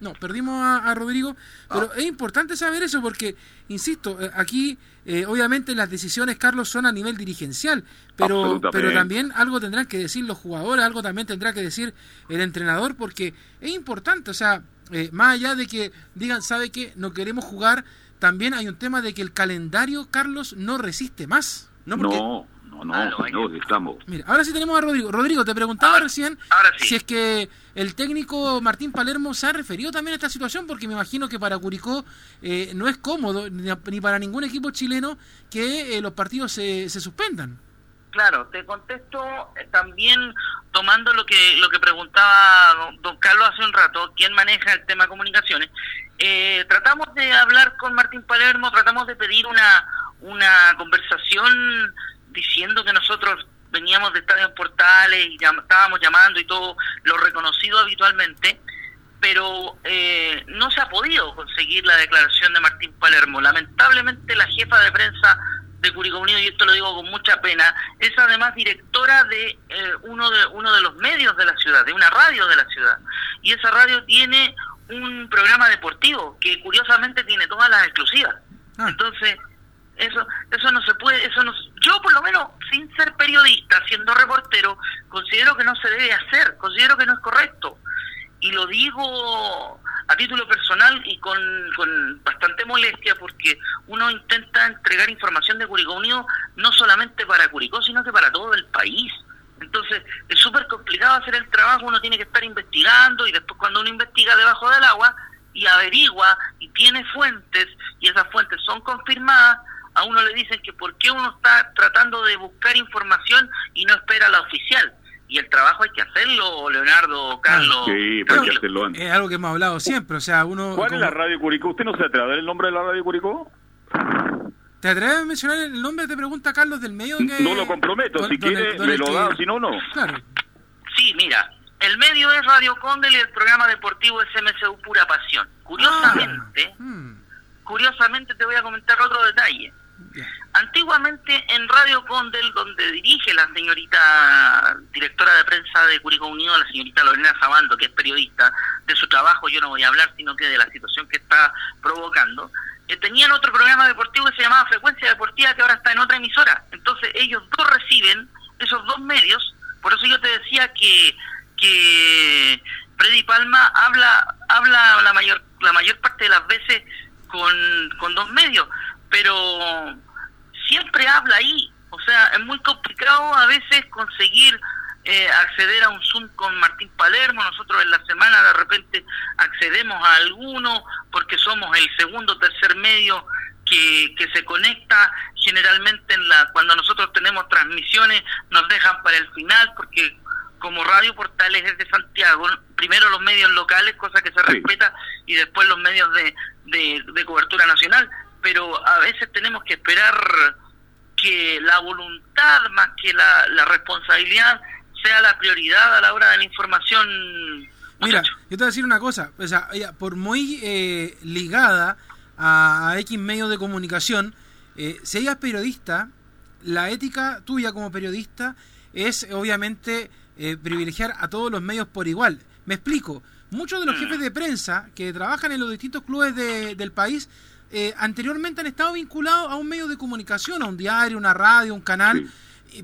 No, perdimos a, Rodrigo, pero ah. es importante saber eso porque, insisto, eh, aquí eh, obviamente las decisiones, Carlos, son a nivel dirigencial, pero, pero también algo tendrán que decir los jugadores, algo también tendrá que decir el entrenador, porque es importante, o sea, eh, más allá de que digan, ¿sabe que No queremos jugar, también hay un tema de que el calendario, Carlos, no resiste más. No, no, no, no, estamos. Mira, ahora sí tenemos a Rodrigo. Rodrigo, te preguntaba recién si es que el técnico Martín Palermo se ha referido también a esta situación, porque me imagino que para Curicó eh, no es cómodo, ni, para ningún equipo chileno, que eh, los partidos se, se suspendan. Claro, te contesto eh, también tomando lo que lo que preguntaba don Carlos hace un rato, quién maneja el tema de comunicaciones. Eh, tratamos de hablar con Martín Palermo, tratamos de pedir una una conversación diciendo que nosotros veníamos de Estadio Portales y estábamos llamando y todo lo reconocido habitualmente, pero eh, no se ha podido conseguir la declaración de Martín Palermo. Lamentablemente la jefa de prensa de Curicó Unido, y esto lo digo con mucha pena, es además directora de eh, uno de uno de los medios de la ciudad, de una radio de la ciudad. Y esa radio tiene un programa deportivo que curiosamente tiene todas las exclusivas. Ah. Entonces, eso eso no se puede, eso no yo por lo menos sin ser periodista, siendo reportero, considero que no se debe hacer, considero que no es correcto. Y lo digo a título personal y con, con bastante molestia porque uno intenta entregar información de Curicó Unido no solamente para Curicó, sino que para todo el país. Entonces es súper complicado hacer el trabajo, uno tiene que estar investigando y después cuando uno investiga debajo del agua y averigua y tiene fuentes y esas fuentes son confirmadas, a uno le dicen que por qué uno está tratando de buscar información y no espera la oficial. Y el trabajo hay que hacerlo, Leonardo, Carlos. Sí, hay que hacerlo antes. Es algo que hemos hablado siempre, o sea, uno... ¿Cuál es la radio Curicó? ¿Usted no se atreve a dar el nombre de la radio Curicó? ¿Te atreves a mencionar el nombre? Te pregunta Carlos del medio. Que... No lo comprometo, si quiere me lo da, si no, no. Claro. Sí, mira, el medio es Radio Condel y el programa deportivo es MSU Pura Pasión. Curiosamente, Ah, hmm, curiosamente te voy a comentar otro detalle. Antiguamente en Radio Condel, donde dirige la señorita directora de prensa de Curicó Unido, la señorita Lorena Sabando, que es periodista, de su trabajo yo no voy a hablar, sino que de la situación que está provocando, eh, tenían otro programa deportivo que se llamaba Frecuencia Deportiva, que ahora está en otra emisora. Entonces ellos dos reciben esos dos medios, por eso yo te decía que, que Freddy Palma habla, habla la mayor, la mayor parte de las veces con, con dos medios, pero siempre habla ahí. O sea, es muy complicado a veces conseguir eh, acceder a un Zoom con Martín Palermo. Nosotros en la semana de repente accedemos a alguno porque somos el segundo o tercer medio que, que se conecta. Generalmente en la cuando nosotros tenemos transmisiones nos dejan para el final porque como Radio Portales es de Santiago, primero los medios locales, cosa que se respeta, y después los medios de, de, de cobertura nacional. Pero a veces tenemos que esperar que la voluntad más que la, la responsabilidad sea la prioridad a la hora de la información. Mira, yo te voy a decir una cosa, o sea, ella, por muy eh, ligada a, a X medios de comunicación, eh, si ella es periodista, la ética tuya como periodista es obviamente eh, privilegiar a todos los medios por igual. Me explico, muchos de los jefes de prensa que trabajan en los distintos clubes de- del país eh, anteriormente han estado vinculados a un medio de comunicación, a un diario, una radio, un canal,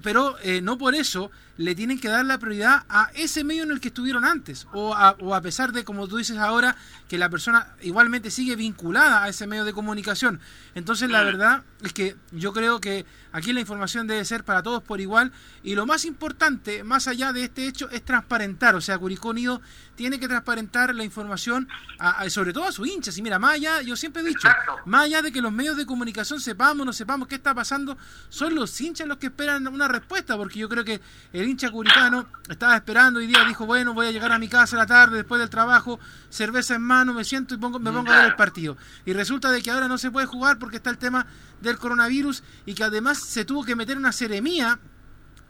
pero eh, no por eso le tienen que dar la prioridad a ese medio en el que estuvieron antes, o a, o a pesar de, como tú dices ahora, que la persona igualmente sigue vinculada a ese medio de comunicación. Entonces la verdad es que yo creo que aquí la información debe ser para todos por igual, y lo más importante, más allá de este hecho, es transparentar, o sea, Curicó Unido tiene que transparentar la información, a- a- sobre todo a sus hinchas, y mira, más allá, yo siempre he dicho, más allá de que los medios de comunicación sepamos, no sepamos qué está pasando, son los hinchas los que esperan una respuesta, porque yo creo que el hincha curicano estaba esperando y día dijo, bueno, voy a llegar a mi casa a la tarde después del trabajo, cerveza en mano, me siento y pongo, me pongo a ver el partido. Y resulta de que ahora no se puede jugar porque está el tema del coronavirus y que además se tuvo que meter una seremía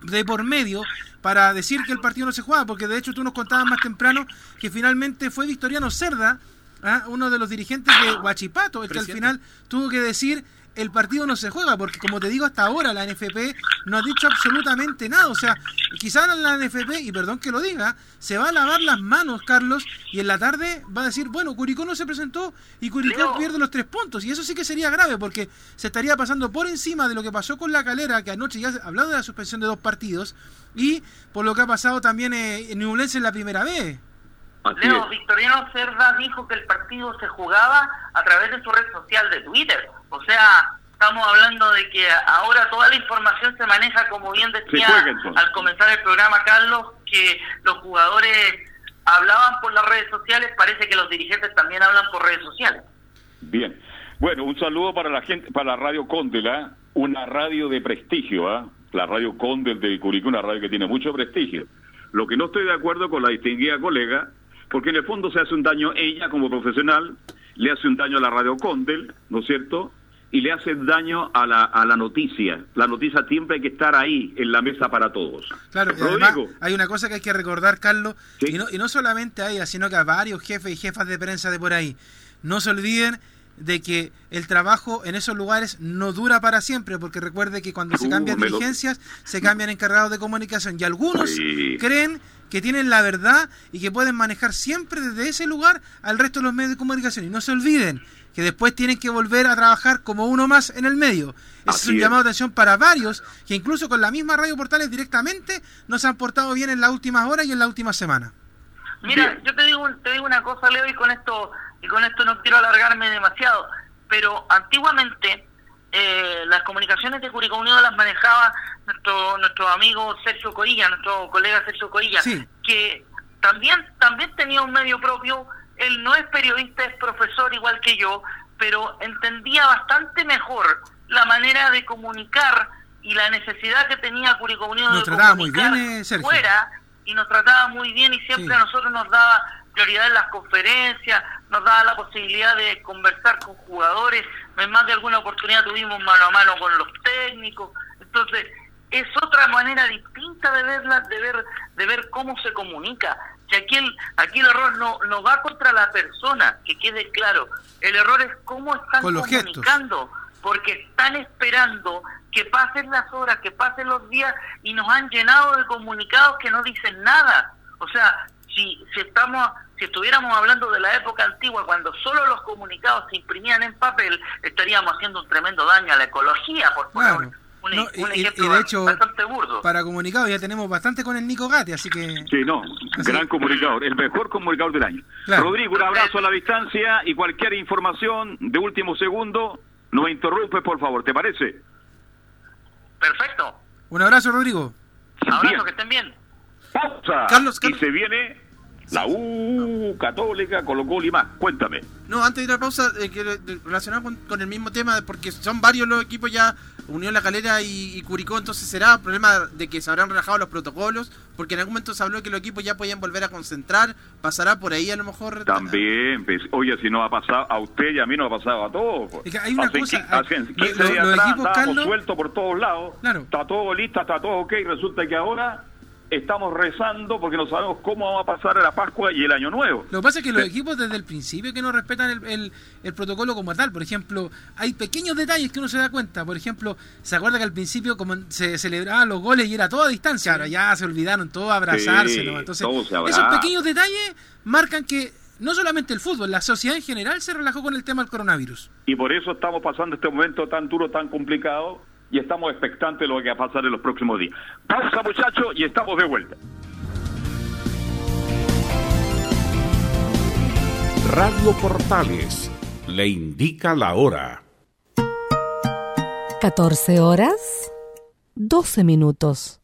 de por medio para decir que el partido no se juega, porque de hecho tú nos contabas más temprano que finalmente fue Victoriano Cerda, ¿ah? uno de los dirigentes de Huachipato, el que al final tuvo que decir el partido no se juega, porque como te digo hasta ahora la NFP no ha dicho absolutamente nada, o sea, quizás la NFP, y perdón que lo diga, se va a lavar las manos, Carlos, y en la tarde va a decir, bueno, Curicó no se presentó y Curicó pierde los tres puntos, y eso sí que sería grave, porque se estaría pasando por encima de lo que pasó con la calera, que anoche ya hablado de la suspensión de dos partidos, y por lo que ha pasado también eh, en Ñublense en la primera vez. Leo, Victoriano Cerda dijo que el partido se jugaba a través de su red social de Twitter. O sea, estamos hablando de que ahora toda la información se maneja, como bien decía juega, al comenzar el programa Carlos, que los jugadores hablaban por las redes sociales, parece que los dirigentes también hablan por redes sociales. Bien. Bueno, un saludo para la gente, para la Radio Condel, ¿ah? una radio de prestigio, ¿ah? la Radio Condel de Curicó, una radio que tiene mucho prestigio. Lo que no estoy de acuerdo con la distinguida colega, porque en el fondo se hace un daño ella como profesional, le hace un daño a la Radio Condel, ¿no es cierto? Y le hace daño a la, a la noticia. La noticia siempre hay que estar ahí, en la mesa para todos. Claro, y además hay una cosa que hay que recordar, Carlos, y, no, y no solamente a ella, sino que a varios jefes y jefas de prensa de por ahí. No se olviden de que el trabajo en esos lugares no dura para siempre, porque recuerde que cuando se Uh, cambian lo- dirigencias, se cambian encargados de comunicación, y algunos Sí. creen que tienen la verdad y que pueden manejar siempre desde ese lugar al resto de los medios de comunicación. Y no se olviden que después tienen que volver a trabajar como uno más en el medio. Ese es un es. llamado de atención para varios que incluso con la misma Radio Portales directamente no se han portado bien en las últimas horas y en la última semana. Mira, yo te digo, te digo una cosa, Leo, y con esto y con esto no quiero alargarme demasiado, pero antiguamente eh, las comunicaciones de Curicó Unido las manejaba nuestro nuestro amigo Sergio Coilla, nuestro colega Sergio Coilla, Sí. que también también tenía un medio propio él no es periodista, es profesor igual que yo, pero entendía bastante mejor la manera de comunicar y la necesidad que tenía Curicó Unido Nos de trataba muy comunicar bien, eh, Sergio. fuera y nos trataba muy bien y siempre a nosotros nos daba prioridad en las conferencias, nos daba la posibilidad de conversar con jugadores, en más de alguna oportunidad tuvimos mano a mano con los técnicos, entonces es otra manera distinta de verla, de ver, de ver cómo se comunica. Que aquí el, aquí el error no, no va contra la persona, que quede claro. El error es cómo están Con los gestos. comunicando, porque están esperando que pasen las horas, que pasen los días y nos han llenado de comunicados que no dicen nada. O sea, si, si estamos si estuviéramos hablando de la época antigua cuando solo los comunicados se imprimían en papel, estaríamos haciendo un tremendo daño a la ecología, por poner Claro. un, un- No, un y- y, ejemplo y de hecho, bastante burdo. para comunicado ya tenemos bastante con el Nico Gatti, así que... Sí, no, gran comunicador, el mejor comunicador del año. Claro. Rodrigo, un abrazo a la distancia y cualquier información de último segundo, nos interrumpe, por favor, ¿te parece? Perfecto. Un abrazo, Rodrigo. Abrazo, que estén bien. Pausa. Carlos, Y se viene la U Católica, Colo Colo y más. Cuéntame. No, antes de ir a la pausa, eh, relacionado con, con el mismo tema, porque son varios los equipos ya, Unión La Calera y, y Curicó, entonces será problema de que se habrán relajado los protocolos, porque en algún momento se habló que los equipos ya podían volver a concentrar, pasará por ahí a lo mejor. También, pues, oye, si no ha pasado a usted y a mí nos ha pasado a todos. pues. Es que hay una Hace cosa, hay- hace lo- 15 lo- días los atrás equipos, estábamos Carlos- sueltos por todos lados. Claro. Está todo listo, está todo ok. Resulta que ahora estamos rezando porque no sabemos cómo va a pasar la Pascua y el Año Nuevo. Lo que pasa es que los equipos desde el principio que no respetan el, el- el protocolo como tal. Por ejemplo, hay pequeños detalles que uno se da cuenta. Por ejemplo, se acuerda que al principio como se celebraban los goles y era todo a distancia. Ahora ya se olvidaron todo abrazarse. Sí, ¿no? Entonces, esos pequeños detalles marcan que no solamente el fútbol, la sociedad en general se relajó con el tema del coronavirus. Y por eso estamos pasando este momento tan duro, tan complicado y estamos expectantes de lo que va a pasar en los próximos días. Pausa, muchachos, y estamos de vuelta. Radio Portales le indica la hora. 14 horas, 12 minutos.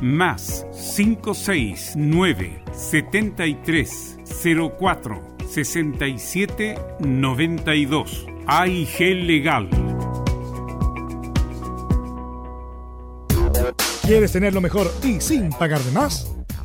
más 569 73 04 67 92 AIG Legal. ¿Quieres tener lo mejor y sin pagar de más?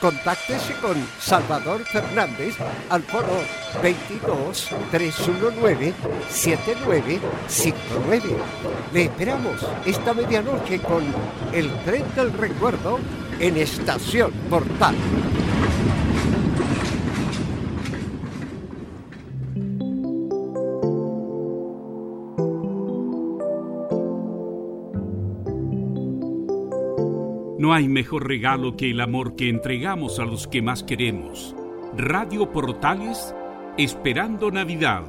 Contáctese con Salvador Fernández al foro 22 319 7959. Le esperamos esta medianoche con El Tren del Recuerdo en Estación Portal. No hay mejor regalo que el amor que entregamos a los que más queremos. Radio Portales, esperando Navidad.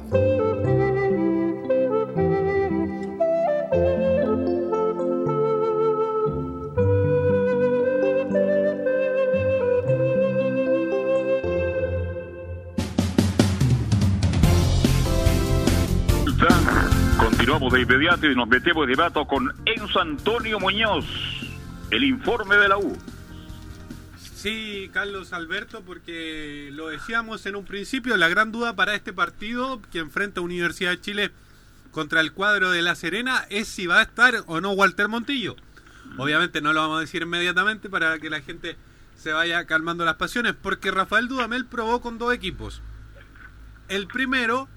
Continuamos de inmediato y nos metemos de debate con Enzo Antonio Muñoz, el informe de la U. Sí, Carlos Alberto, porque lo decíamos en un principio, la gran duda para este partido que enfrenta Universidad de Chile contra el cuadro de La Serena es si va a estar o no Walter Montillo. Obviamente no lo vamos a decir inmediatamente para que la gente se vaya calmando las pasiones, porque Rafael Dudamel probó con dos equipos. El primero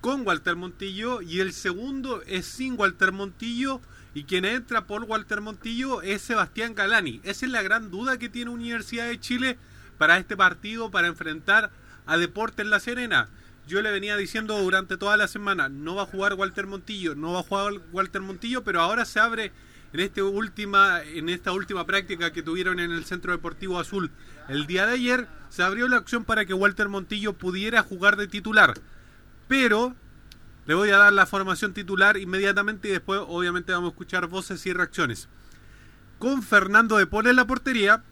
con Walter Montillo y el segundo es sin Walter Montillo y quien entra por Walter Montillo es Sebastián Galani. Esa es la gran duda que tiene Universidad de Chile para este partido, para enfrentar a Deportes La Serena. Yo le venía diciendo durante toda la semana, no va a jugar Walter Montillo, no va a jugar Walter Montillo, pero ahora se abre en, este en esta última práctica que tuvieron en el Centro Deportivo Azul el día de ayer, se abrió la opción para que Walter Montillo pudiera jugar de titular. Pero le voy a dar la formación titular inmediatamente y después obviamente vamos a escuchar voces y reacciones. Con Fernando de Paul en la portería,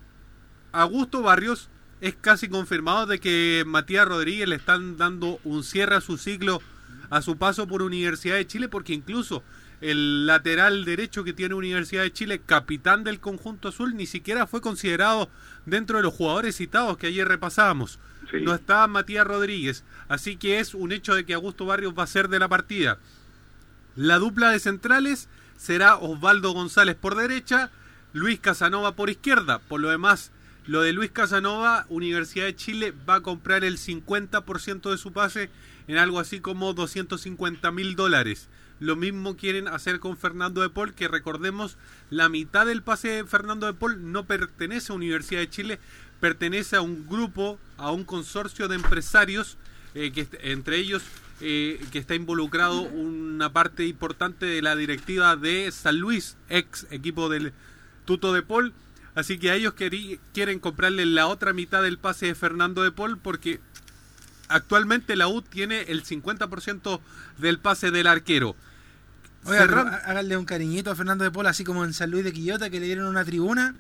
Augusto Barrios es casi confirmado de que Matías Rodríguez le están dando un cierre a su ciclo a su paso por Universidad de Chile porque incluso el lateral derecho que tiene Universidad de Chile, capitán del conjunto azul, ni siquiera fue considerado dentro de los jugadores citados que ayer repasábamos. Sí. No está Matías Rodríguez, así que es un hecho de que Augusto Barrios va a ser de la partida. La dupla de centrales será Osvaldo González por derecha, Luis Casanova por izquierda. Por lo demás, lo de Luis Casanova, Universidad de Chile va a comprar el 50% de su pase en algo así como 250 mil dólares. Lo mismo quieren hacer con Fernando de Paul, que recordemos, la mitad del pase de Fernando de Paul no pertenece a Universidad de Chile, pertenece a un grupo, a un consorcio de empresarios, eh, que entre ellos eh, que está involucrado una parte importante de la directiva de San Luis, ex equipo del Tuto de Paul. Así que a ellos quieren comprarle la otra mitad del pase de Fernando de Paul porque actualmente la U tiene el 50% del pase del arquero. Oiga, háganle un cariñito a Fernando de Paul, así como en San Luis de Quillota, que le dieron una tribuna.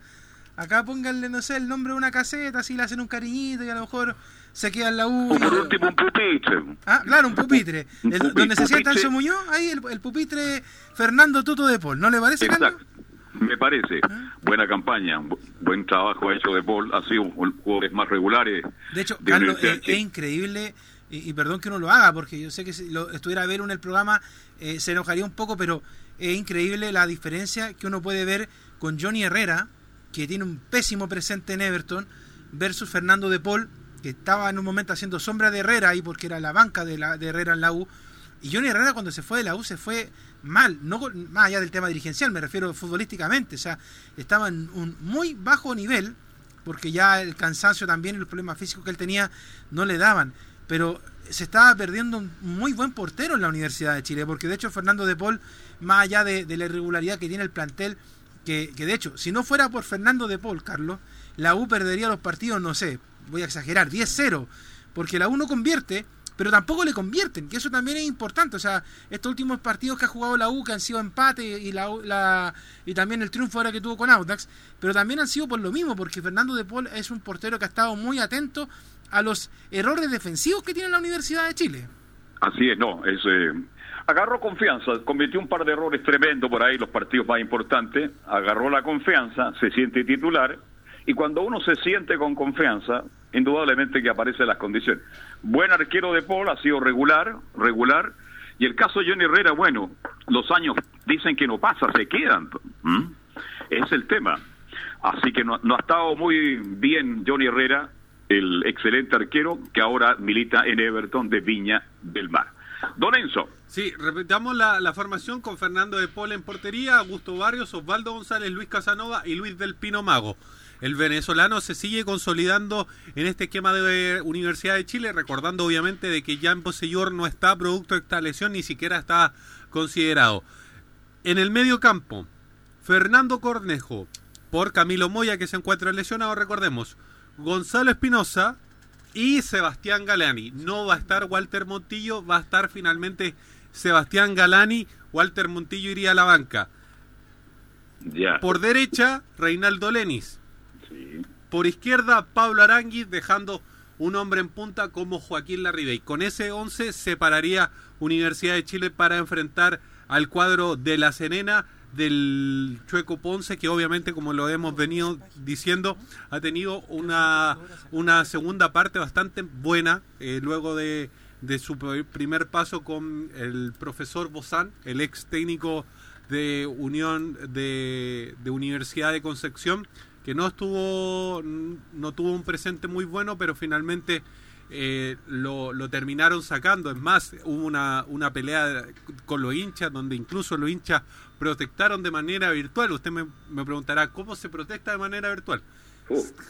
Acá pónganle, no sé, el nombre de una caseta, así le hacen un cariñito y a lo mejor se queda en la U. O por último, un pupitre. Ah, claro, un pupitre. El, donde se sienta Enzo Muñoz, ahí el, el, pupitre Fernando Tuto de Paul. ¿No le parece, Exacto. Me parece. Buena campaña, buen trabajo hecho de Paul. Ha sido jugadores más regulares. De hecho, de Carlos, es, es, increíble, y, perdón que uno lo haga, porque yo sé que si lo estuviera ver en el programa eh, se enojaría un poco, pero es increíble la diferencia que uno puede ver con Johnny Herrera, que tiene un pésimo presente en Everton, versus Fernando de Paul, que estaba en un momento haciendo sombra de Herrera ahí porque era la banca de, la, de Herrera en la U. Y Johnny Herrera cuando se fue de la U se fue mal, no más allá del tema dirigencial, me refiero futbolísticamente, o sea, estaba en un muy bajo nivel, porque ya el cansancio también y los problemas físicos que él tenía no le daban, pero se estaba perdiendo un muy buen portero en la Universidad de Chile, porque de hecho Fernando de Paul, más allá de, la irregularidad que tiene el plantel, que, que, de hecho, si no fuera por Fernando de Paul, Carlos, la U perdería los partidos, no sé, voy a exagerar, 10-0, porque la U no convierte, pero tampoco le convierten, que eso también es importante. O sea, estos últimos partidos que ha jugado la U, que han sido empate y, la, la, y también el triunfo ahora que tuvo con Audax, pero también han sido por lo mismo, porque Fernando de Paul es un portero que ha estado muy atento a los errores defensivos que tiene la Universidad de Chile. Así es, no, es... Eh, agarró confianza, cometió un par de errores tremendos por ahí, los partidos más importantes, agarró la confianza, se siente titular, y cuando uno se siente con confianza, indudablemente que aparecen las condiciones. Buen arquero de Paul, ha sido regular, regular, y el caso de Johnny Herrera, bueno, los años dicen que no pasa, se quedan. Es el tema. Así que no, no ha estado muy bien Johnny Herrera, el excelente arquero que ahora milita en Everton de Viña del Mar. Don Enzo. Sí, repitamos la, formación con Fernando de Paul en portería, Augusto Barrios, Osvaldo González, Luis Casanova y Luis del Pino Mago. El venezolano se sigue consolidando en este esquema de Universidad de Chile, recordando obviamente de que Jan Poseyur no está producto de esta lesión, ni siquiera está considerado. En el medio campo, Fernando Cornejo, por Camilo Moya, que se encuentra lesionado, recordemos. Gonzalo Espinosa y Sebastián Galani. No va a estar Walter Montillo, va a estar finalmente Sebastián Galani. Walter Montillo iría a la banca. Ya. Por derecha, Reinaldo Lenis. Por izquierda, Pablo Aranguiz, dejando un hombre en punta como Joaquín Larribey. Con ese 11 separaría Universidad de Chile para enfrentar al cuadro de La Serena del Chueco Ponce, que obviamente, como lo hemos venido diciendo, ha tenido una, una segunda parte bastante buena eh, luego de, de su primer paso con el profesor Bozán, el ex técnico de Unión de, de Universidad de Concepción, que no estuvo, no tuvo un presente muy bueno, pero finalmente eh, lo, lo, terminaron sacando. Es más, hubo una, una pelea con los hinchas, donde incluso los hinchas protestaron de manera virtual. Usted me, me preguntará, ¿cómo se protesta de manera virtual?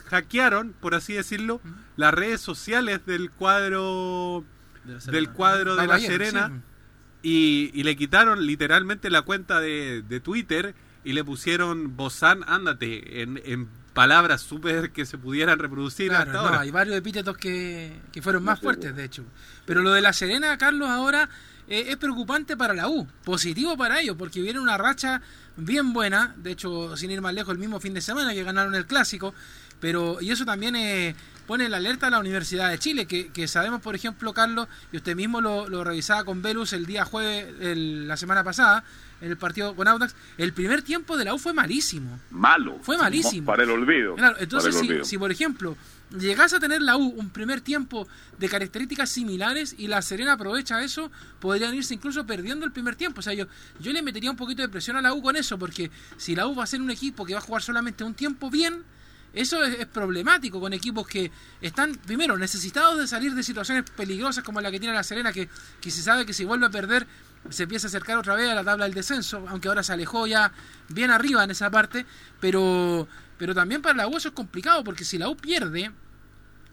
Hackearon, por así decirlo, las redes sociales del cuadro de del cuadro de La Serena y, y, le quitaron literalmente la cuenta de, de Twitter y le pusieron Bozán, ándate, en, en palabras súper que se pudieran reproducir Claro, hasta no, ahora. hay varios epítetos que, que fueron más fuertes, de hecho. Pero lo de la Serena, Carlos, ahora eh, es preocupante para la U. Positivo para ellos, porque viene una racha bien buena. De hecho, sin ir más lejos, el mismo fin de semana que ganaron el clásico. Pero, y eso también eh, pone la alerta a la Universidad de Chile, que, que sabemos, por ejemplo, Carlos, y usted mismo lo, lo revisaba con Velus el día jueves, la semana pasada, en el partido con Audax, el primer tiempo de la U fue malísimo. Malo. Fue malísimo. Para el olvido. Claro, entonces el si, olvido. si, por ejemplo llegase a tener la U un primer tiempo de características similares y la Serena aprovecha eso, podrían irse incluso perdiendo el primer tiempo. O sea, yo, yo le metería un poquito de presión a la U con eso, porque si la U va a ser un equipo que va a jugar solamente un tiempo bien, eso es, es problemático con equipos que están, primero, necesitados de salir de situaciones peligrosas como la que tiene la Serena, que, que se sabe que si vuelve a perder se empieza a acercar otra vez a la tabla del descenso, aunque ahora se alejó ya bien arriba en esa parte, pero, pero también para la U eso es complicado, porque si la U pierde,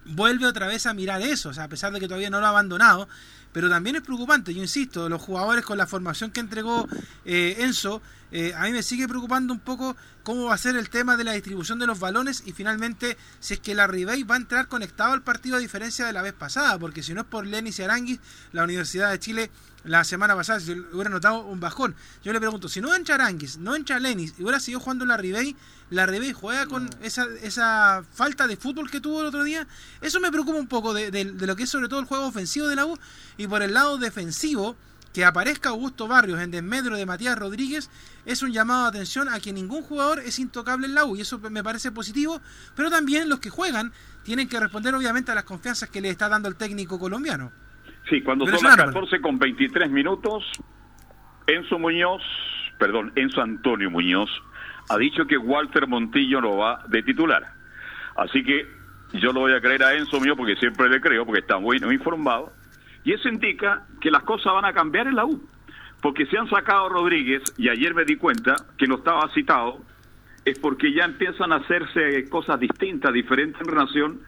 vuelve otra vez a mirar eso, o sea, a pesar de que todavía no lo ha abandonado, pero también es preocupante, yo insisto, los jugadores con la formación que entregó eh, Enzo, eh, a mí me sigue preocupando un poco cómo va a ser el tema de la distribución de los balones y finalmente si es que la Ribey va a entrar conectado al partido a diferencia de la vez pasada, porque si no es por Lenis y la Universidad de Chile la semana pasada se hubiera notado un bajón. Yo le pregunto, si no entra Aranguis, no entra Lenis y hubiera seguido jugando la Ribey, la Ribey juega con esa, esa falta de fútbol que tuvo el otro día. Eso me preocupa un poco de, de- de lo que es sobre todo el juego ofensivo de la U y por el lado defensivo. Que aparezca Augusto Barrios en desmedro de Matías Rodríguez es un llamado de atención a que ningún jugador es intocable en la U y eso me parece positivo, pero también los que juegan tienen que responder obviamente a las confianzas que le está dando el técnico colombiano. Sí, cuando son las Venezolano, 14 con 23 minutos, Enzo Muñoz, perdón, Enzo Antonio Muñoz, ha dicho que Walter Montillo no va de titular. Así que yo lo voy a creer a Enzo mío porque siempre le creo, porque está muy muy informado. Y eso indica que las cosas van a cambiar en la U. Porque se han sacado a Rodríguez, y ayer me di cuenta que no estaba citado, es porque ya empiezan a hacerse cosas distintas, diferentes en relación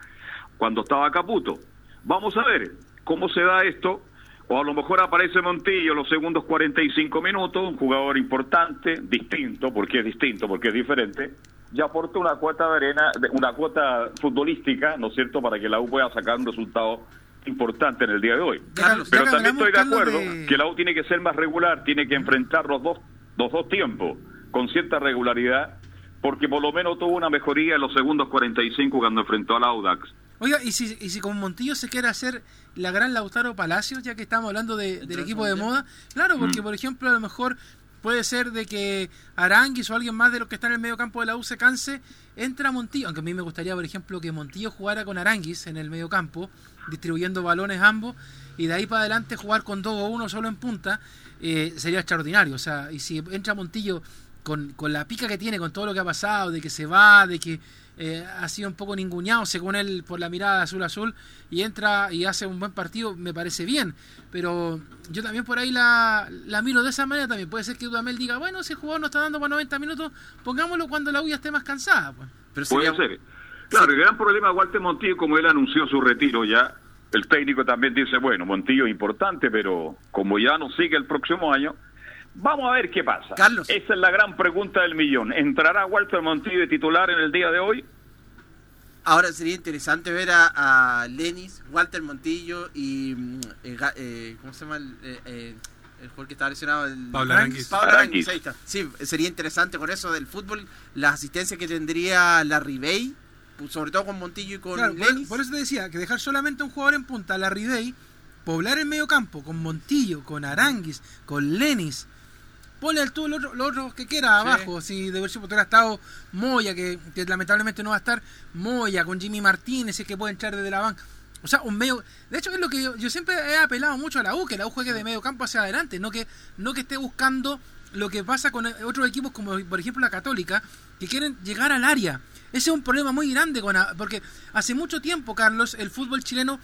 cuando estaba Caputo. Vamos a ver cómo se da esto, o a lo mejor aparece Montillo los segundos 45 minutos, un jugador importante, distinto, porque es distinto, porque es diferente, y aporta una cuota de arena, una cuota futbolística, ¿no es cierto?, para que la U pueda sacar un resultado importante en el día de hoy. Carlos, Pero también estoy de acuerdo de- que la U tiene que ser más regular, tiene que enfrentar los dos, los dos tiempos con cierta regularidad, porque por lo menos tuvo una mejoría en los segundos 45 cuando enfrentó al Audax. Oiga, ¿y si, y si con Montillo se quiere hacer la gran Lautaro Palacios, ya que estamos hablando de- del equipo de moda? Claro, porque Mm. por ejemplo a lo mejor puede ser de que Aranguis o alguien más de los que están en el medio campo de la U se canse, entra Montillo, aunque a mí me gustaría por ejemplo que Montillo jugara con Aranguis en el medio campo, distribuyendo balones ambos, y de ahí para adelante jugar con dos o uno solo en punta, eh, sería extraordinario. O sea, y si entra Montillo con, con la pica que tiene, con todo lo que ha pasado, de que se va, de que eh, ha sido un poco ninguneado según él por la mirada azul azul y entra y hace un buen partido, me parece bien. Pero yo también por ahí la, la miro de esa manera también. Puede ser que Dudamel diga, bueno, ese jugador no está dando para 90 minutos, pongámoslo cuando la uya esté más cansada. Pues. Pero Puede ser. Claro, el gran problema de Walter Montillo, como él anunció su retiro ya, el técnico también dice, bueno, Montillo es importante, pero como ya no sigue el próximo año, Vamos a ver qué pasa. Carlos. Esa es la gran pregunta del millón. ¿Entrará Walter Montillo de titular en el día de hoy? Ahora sería interesante ver a, Lenis, Walter Montillo y. Mm, eh, eh, ¿Cómo se llama? El, eh, el jugador que estaba lesionado. El, Pablo Aranguis. Pablo Aranguis, ahí está. Sí, sería interesante con eso del fútbol, la asistencia que tendría la Ribey, sobre todo con Montillo y con Lenis. Por, eso te decía que dejar solamente un jugador en punta, la Ribey, poblar el medio campo con Montillo, con Aranguis, con Lenis ponle al tú lo otro, que quiera abajo. Si de versión hubiera estado Moya, que, lamentablemente no va a estar, Moya con Jimmy Martínez, que puede entrar desde la banca. O sea, un medio. De hecho, es lo que yo, siempre he apelado mucho a la U, que la U juegue de medio campo hacia adelante, no que, no que esté buscando lo que pasa con otros equipos, como por ejemplo la Católica, que quieren llegar al área. Ese es un problema muy grande, con porque hace mucho tiempo, Carlos, el fútbol chileno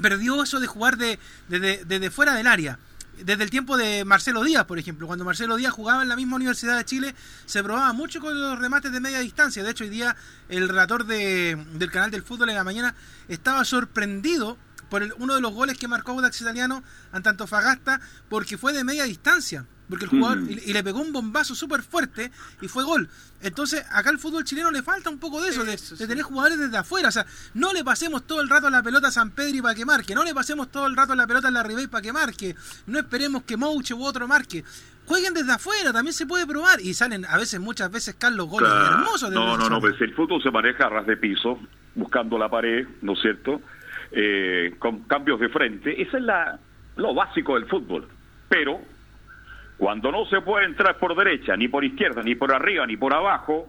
perdió eso de jugar de, de fuera del área desde el tiempo de Marcelo Díaz, por ejemplo. Cuando Marcelo Díaz jugaba en la misma Universidad de Chile, se probaba mucho con los remates de media distancia. De hecho, hoy día el relator de, del canal del fútbol en la mañana estaba sorprendido por uno de los goles que marcó Audax Italiano ante Antofagasta, porque fue de media distancia. Porque el jugador, mm. y, le pegó un bombazo súper fuerte y fue gol. Entonces, acá al fútbol chileno le falta un poco de eso, de, tener jugadores desde afuera. O sea, no le pasemos todo el rato a la pelota a San Pedro para que marque, no le pasemos todo el rato a la pelota a la Ribey para que marque, no esperemos que Mouche u otro marque. Jueguen desde afuera, también se puede probar. Y salen a veces, muchas veces, Carlos, goles hermosos. no, no, no, pues el fútbol se maneja a ras de piso, buscando la pared, ¿no es cierto? Eh, con cambios de frente. Ese es la, lo básico del fútbol. Pero cuando no se puede entrar por derecha, ni por izquierda, ni por arriba, ni por abajo,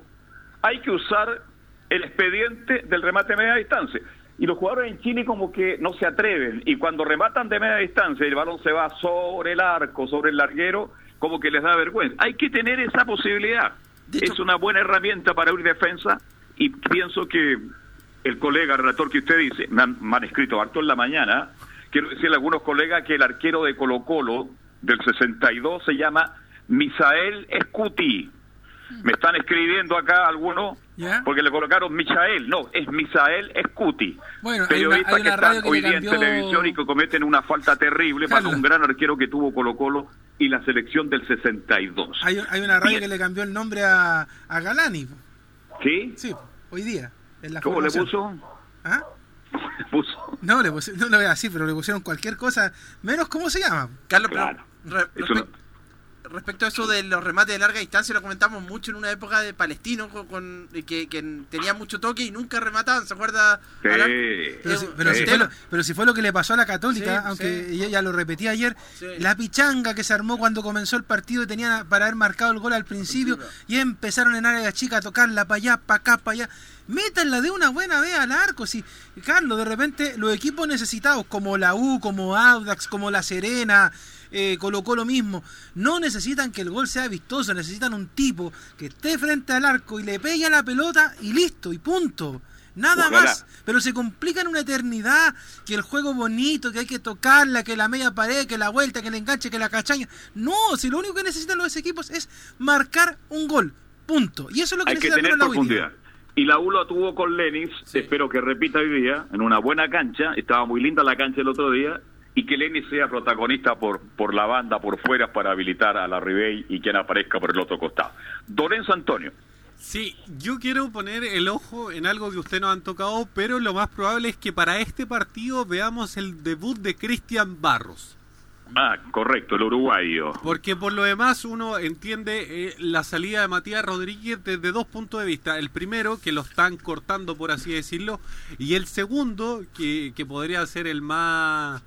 hay que usar el expediente del remate de media distancia. Y los jugadores en Chile como que no se atreven. Y cuando rematan de media distancia y el balón se va sobre el arco, sobre el larguero, como que les da vergüenza. Hay que tener esa posibilidad. es una buena herramienta para abrir defensa y pienso que el colega relator que usted dice, me han, me han escrito harto en la mañana, quiero decirle a algunos colegas que el arquero de Colo Colo del 62 se llama Misael Escuti. Me están escribiendo acá algunos porque le colocaron Misael. No, es Misael Escuti. Bueno, periodistas que están hoy día en televisión y que cometen una falta terrible para un gran arquero que tuvo Colo Colo y la selección del 62. Hay, hay una radio que le cambió el nombre a, a Galani. ¿Sí? Sí, hoy día. ¿Cómo le puso? ¿Ah? puso. No, le no lo veo así, pero le pusieron cualquier cosa, menos cómo se llama. Carlos, respecto a eso de los remates de larga distancia, lo comentamos mucho en una época de Palestino, con, que, tenía mucho toque y nunca remataban, ¿se acuerda? Pero, si fue lo, que le pasó a la Católica, aunque ella lo repetía ayer, la pichanga que se armó cuando comenzó el partido y tenían para haber marcado el gol al principio, y empezaron en área chica a tocarla para allá, para acá, para allá. Métanla de una buena vez al arco. Si, Carlos, de repente los equipos necesitados, como la U, como Audax, como La Serena, eh, colocó lo mismo, no necesitan que el gol sea vistoso, necesitan un tipo que esté frente al arco y le pegue a la pelota y listo, y punto. Nada más, pero se complica en una eternidad, que el juego bonito, que hay que tocarla, que la media pared, que la vuelta, que el enganche, que la cachaña. No, si lo único que necesitan los equipos es marcar un gol, punto. Y eso es lo que hay que tener profundidad. Y la U lo tuvo con Lenis, espero que repita hoy día, en una buena cancha, estaba muy linda la cancha el otro día, y que Lenis sea protagonista por, por la banda, por fuera, para habilitar a la Ribey y quien aparezca por el otro costado. Lorenzo Antonio. Sí, yo quiero poner el ojo en algo que usted no han tocado, pero lo más probable es que para este partido veamos el debut de Cristian Barros. Ah, correcto, el uruguayo. Porque por lo demás uno entiende eh, la salida de Matías Rodríguez desde dos puntos de vista. El primero, que lo están cortando, por así decirlo, y el segundo, que, que podría ser el más...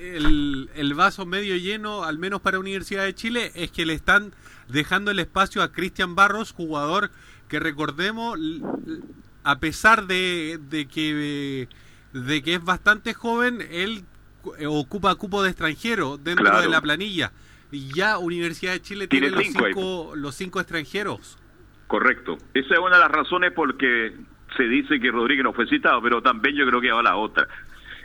El, el, vaso medio lleno, al menos para Universidad de Chile, es que le están dejando el espacio a Cristian Barros, jugador que recordemos, a pesar de, de que de que es bastante joven, él eh, ocupa cupo de extranjero dentro de la planilla. y ya Universidad de Chile Tiene tiene, los, cinco los cinco extranjeros. Correcto. Esa es una de las razones porque se dice que Rodríguez no fue citado, pero también yo creo que va la otra.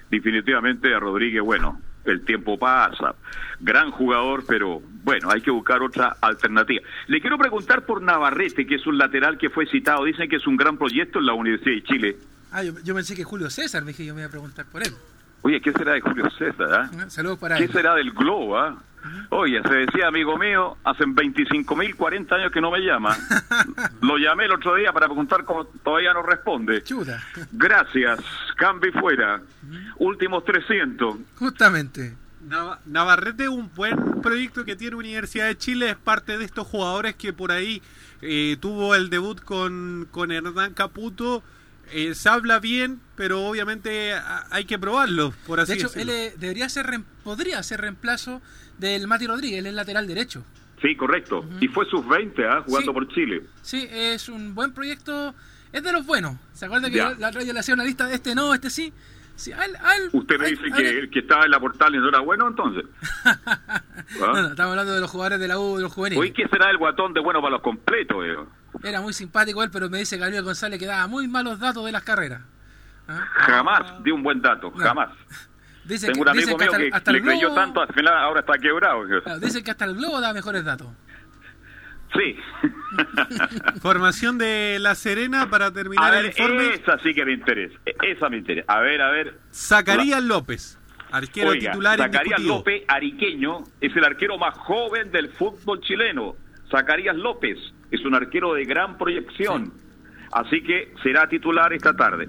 Definitivamente a Rodríguez, bueno, el tiempo pasa. Gran jugador, pero bueno, hay que buscar otra alternativa. Le quiero preguntar por Navarrete, que es un lateral que fue citado. Dicen que es un gran proyecto en la Universidad de Chile. Ah, yo, yo pensé que Julio César, me dije, yo me iba a preguntar por él. Oye, ¿qué será de Julio César? ah? Saludos para ¿Qué él. será del Globo? ah? Oye, se decía, amigo mío, hace 25 mil, 40 años que no me llama. Lo llamé el otro día para preguntar cómo todavía no responde. Chuta. Gracias, cambio y fuera. Últimos 300. Justamente. Nav- Navarrete, un buen proyecto que tiene Universidad de Chile, es parte de estos jugadores que por ahí eh, tuvo el debut con, con Hernán Caputo. Eh, se habla bien, pero obviamente hay que probarlo, por así de hecho, decirlo. él eh, debería ser, podría ser reemplazo del Mati Rodríguez, es lateral derecho. Sí, correcto. Y fue sus 20, ah, jugando Sí. por Chile. Sí, es un buen proyecto, es de los buenos. ¿Se acuerda que Ya. la otra le hacía una lista de este no, este sí? Sí, al, al- Usted me al- dice que, que estaba en la portal y no era bueno, entonces. ¿Ah? No, no, estamos hablando de los jugadores de la U, de los juveniles. Hoy, ¿qué será el guatón de bueno para los completos? eh? Era muy simpático él, pero me dice Gabriel González que daba muy malos datos de las carreras. ¿Ah? Jamás di un buen dato, jamás. Dicen Tengo que- un amigo dicen que mío hasta- que hasta le el creyó globo- tanto, al final ahora está quebrado. Claro, dicen que hasta el globo da mejores datos. Sí. Formación de La Serena para terminar ver, el informe. esa sí que me interesa. e- Esa me interesa. A ver, a ver. Zacarías López, arquero Oiga, titular Zacarías. López, ariqueño, es el arquero más joven del fútbol chileno. Zacarías López es un arquero de gran proyección. Así que será titular esta tarde.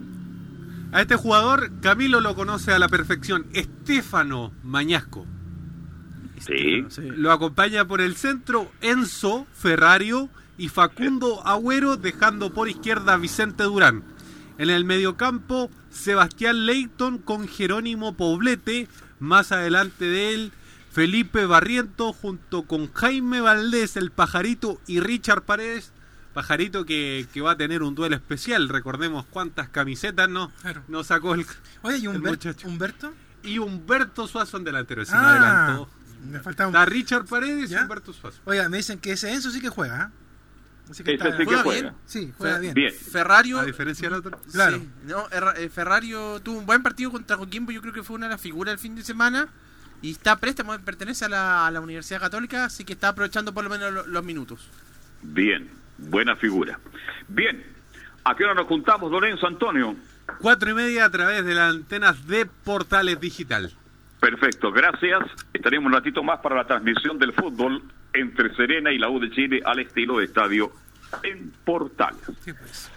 A este jugador, Camilo lo conoce a la perfección. Estefano Mañasco. Sí. Lo acompaña por el centro Enzo Ferrario y Facundo Agüero, dejando por izquierda a Vicente Durán. En el mediocampo, Sebastián Leighton con Jerónimo Poblete. Más adelante de él, Felipe Barriento junto con Jaime Valdés, el pajarito, y Richard Paredes. Pajarito que, que va a tener un duelo especial. Recordemos cuántas camisetas no, no sacó el, Oye, ¿y el Humber- muchacho. Humberto? Y Humberto Suazo en delantero. Se Ah, adelantó. me faltaba un... Está Richard Paredes y. Humberto Suazo. Oiga, me dicen que ese Enzo sí que juega, ¿ah? Así sí que ¿Juega juega. bien? Sí, juega bien. Bien. Ferrario. A diferencia del otro. Claro. Sí, no, eh, Ferrario tuvo un buen partido contra Coquimbo, yo creo que fue una de las figuras del fin de semana. Y está préstamo, pertenece a la, a la Universidad Católica, así que está aprovechando por lo menos lo- los minutos. Bien, buena figura. Bien, ¿a qué hora nos juntamos, Lorenzo Antonio? Cuatro y media a través de las antenas de Portales Digital. Perfecto, gracias. Estaremos un ratito más para la transmisión del fútbol entre Serena y la U de Chile al estilo de estadio en Portales. Sí, pues.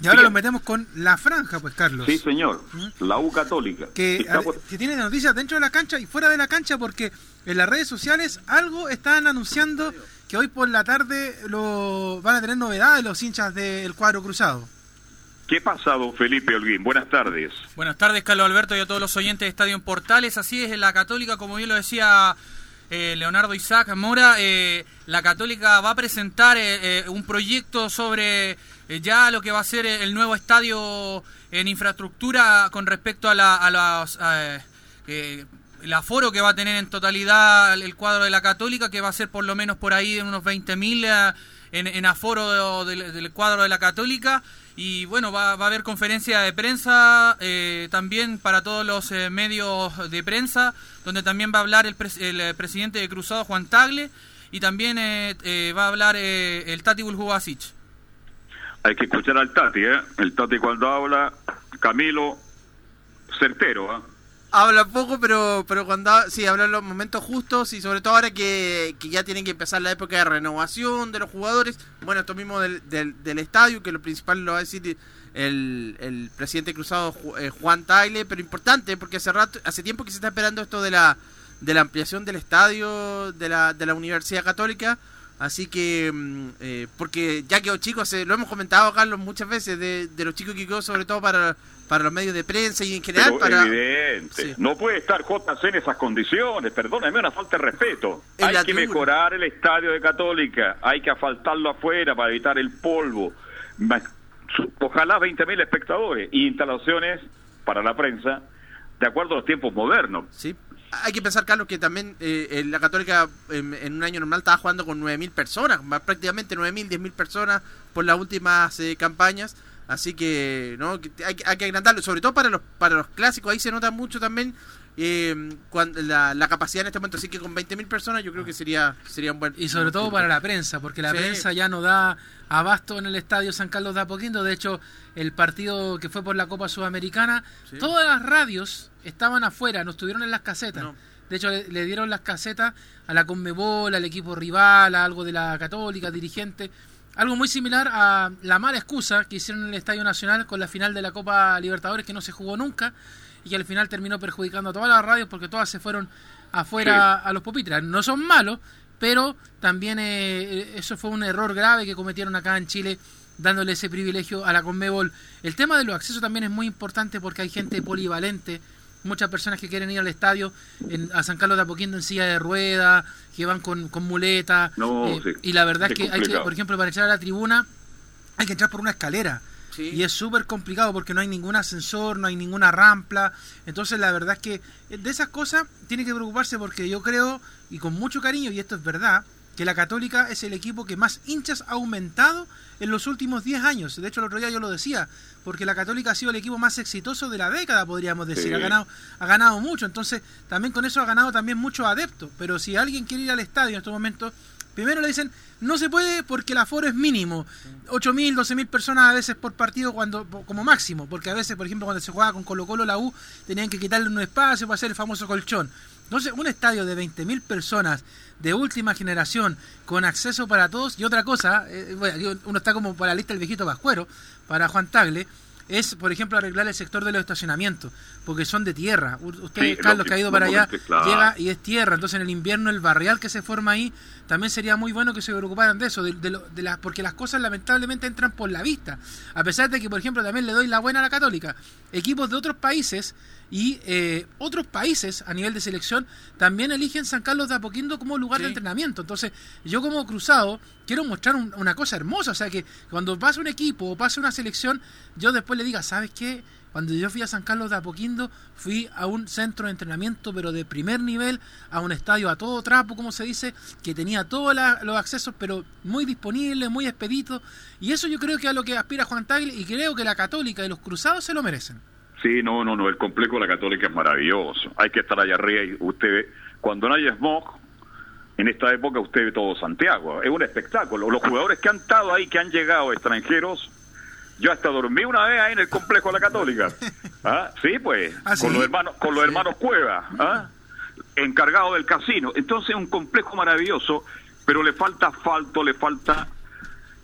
Y ahora lo metemos con la franja, pues, Carlos. Sí, señor, la U Católica. que, por- que tiene noticias dentro de la cancha y fuera de la cancha porque en las redes sociales algo están anunciando que hoy por la tarde lo van a tener novedades los hinchas del cuadro cruzado. ¿Qué pasa, don Felipe Holguín? Buenas tardes. Buenas tardes, Carlos Alberto, y a todos los oyentes de Estadio en Portales. Así es, en la Católica, como bien lo decía eh, Leonardo Isaac Mora, eh, la Católica va a presentar eh, eh, un proyecto sobre eh, ya lo que va a ser el nuevo estadio en infraestructura con respecto a, la, a los... eh, eh, el aforo que va a tener en totalidad el cuadro de la Católica, que va a ser por lo menos por ahí de unos 20.000 eh, en, en aforo del, cuadro de la Católica. Y bueno, va, a haber conferencia de prensa eh, también para todos los eh, medios de prensa, donde también va a hablar el, pres- el, eh, presidente de Cruzado, Juan Tagle, y también eh, eh, va a hablar eh, el Tati Buljubasic. Hay que escuchar al Tati, ¿eh? El Tati cuando habla, Camilo, certero, ¿ah? Habla poco, pero pero cuando sí habla los momentos justos y sobre todo ahora que, que ya tienen que empezar la época de renovación de los jugadores. Bueno, esto mismo del, del, estadio, que lo principal lo va a decir el, el presidente cruzado eh, Juan Tagle, pero importante porque hace rato, hace tiempo que se está esperando esto de la de la ampliación del estadio de la, de la Universidad Católica. Así que, mm, eh, porque ya quedó chico, se, lo hemos comentado, Carlos, muchas veces, de, de los chicos que quedó, sobre todo para, para los medios de prensa y en general Pero para... evidente. Sí. No puede estar JC en esas condiciones. Perdóname, una falta de respeto. Hay que mejorar el estadio de Católica. Hay que asfaltarlo afuera para evitar el polvo. Ojalá 20.000 espectadores y instalaciones para la prensa de acuerdo a los tiempos modernos. Sí. Hay que pensar, Carlos, que también eh, la Católica en, un año normal estaba jugando con 9.000 personas, prácticamente 9.000, 10.000 personas por las últimas eh, campañas. Así que no hay, hay que agrandarlo, sobre todo para los, para los clásicos. Ahí se nota mucho también eh, cuando, la, la, capacidad en este momento. Así que con 20.000 personas yo creo que sería, sería un buen... Y sobre todo para la prensa, porque la prensa ya no da abasto en el estadio San Carlos de Apoquindo. De hecho, el partido que fue por la Copa Sudamericana, todas las radios estaban afuera, no estuvieron en las casetas. De hecho, le, dieron las casetas a la Conmebol, al equipo rival, a algo de la Católica, dirigente. Algo muy similar a la mala excusa que hicieron en el Estadio Nacional con la final de la Copa Libertadores que no se jugó nunca y al final terminó perjudicando a todas las radios porque todas se fueron afuera a los pupitres. No son malos, pero también eh, eso fue un error grave que cometieron acá en Chile dándole ese privilegio a la Conmebol. El tema de los accesos también es muy importante porque hay gente polivalente, muchas personas que quieren ir al estadio a San Carlos de Apoquindo en silla de rueda, que van con, con muleta. Eh, y la verdad es que hay que, por ejemplo, para echar a la tribuna hay que entrar por una escalera. Y es súper complicado porque no hay ningún ascensor, no hay ninguna rampa. Entonces la verdad es que de esas cosas tiene que preocuparse porque yo creo, y con mucho cariño, y esto es verdad, que la Católica es el equipo que más hinchas ha aumentado en los últimos 10 años. De hecho, el otro día yo lo decía, porque la Católica ha sido el equipo más exitoso de la década, podríamos decir. Ha, ganado, ha ganado mucho, entonces también con eso ha ganado también muchos adeptos. Pero si alguien quiere ir al estadio en estos momentos, primero le dicen, no se puede porque el aforo es mínimo. 8.000, 12.000 personas a veces por partido cuando como máximo. Porque a veces, por ejemplo, cuando se jugaba con Colo Colo la U, tenían que quitarle un espacio para hacer el famoso colchón. Entonces, un estadio de 20.000 personas de última generación, con acceso para todos, y otra cosa, eh, bueno, uno está como para la lista del viejito Pascuero, para Juan Tagle, es, por ejemplo, arreglar el sector de los estacionamientos, porque son de tierra. Usted, Carlos, que ha ido para allá, llega y es tierra. Entonces, en el invierno, el barrial que se forma ahí, también sería muy bueno que se preocuparan de eso, de, de, porque las cosas lamentablemente entran por la vista. A pesar de que, por ejemplo, también le doy la buena a la Católica. Equipos de otros países y eh, otros países a nivel de selección también eligen San Carlos de Apoquindo como lugar de entrenamiento. Entonces, yo como cruzado quiero mostrar una cosa hermosa, o sea que cuando pase un equipo o pase una selección, yo después le diga, ¿sabes qué? Cuando yo fui a San Carlos de Apoquindo, fui a un centro de entrenamiento, pero de primer nivel, a un estadio a todo trapo, como se dice, que tenía todos los accesos, pero muy disponibles, muy expedito. Y eso yo creo que es a lo que aspira Juan Tagle y creo que la Católica y los Cruzados se lo merecen. Sí, no, no, no, el complejo de la Católica es maravilloso. Hay que estar allá arriba y usted, cuando no hay smog, en esta época usted ve todo Santiago. Es un espectáculo. Los jugadores que han estado ahí, que han llegado extranjeros, yo hasta dormí una vez ahí en el complejo de la Católica. ¿Ah? Sí, pues, ¿Ah, con los hermanos, con los hermanos Cueva, ¿ah? encargado del casino. Entonces, un complejo maravilloso, pero le falta asfalto, le falta.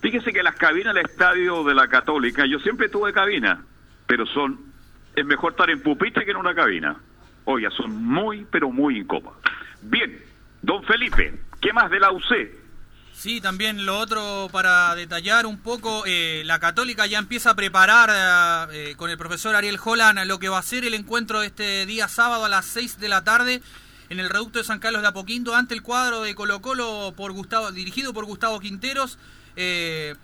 Fíjese que las cabinas del estadio de la Católica, yo siempre tuve cabina, pero son es mejor estar en pupitre que en una cabina. Oiga, son muy, pero muy incómodos. Bien, don Felipe, ¿qué más de la UC? Sí, también lo otro para detallar un poco, eh, la Católica ya empieza a preparar eh, con el profesor Ariel Holland lo que va a ser el encuentro este día sábado a las 6 de la tarde en el reducto de San Carlos de Apoquindo ante el cuadro de Colo Colo por Gustavo, dirigido por Gustavo Quinteros. Eh,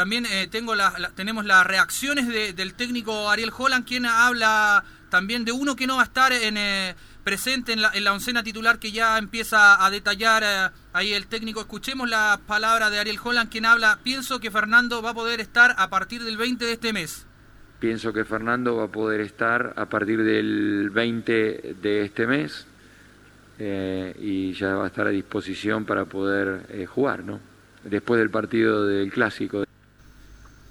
también eh, tengo tenemos las reacciones del técnico Ariel Holland, quien habla también de uno que no va a estar en, eh, presente en la, en la, oncena titular que ya empieza a detallar eh, ahí el técnico. Escuchemos las palabras de Ariel Holland, quien habla, pienso que Fernando va a poder estar a partir del 20 de este mes. Pienso que Fernando va a poder estar a partir del 20 de este mes y ya va a estar a disposición para poder jugar, ¿no? Después del partido del clásico.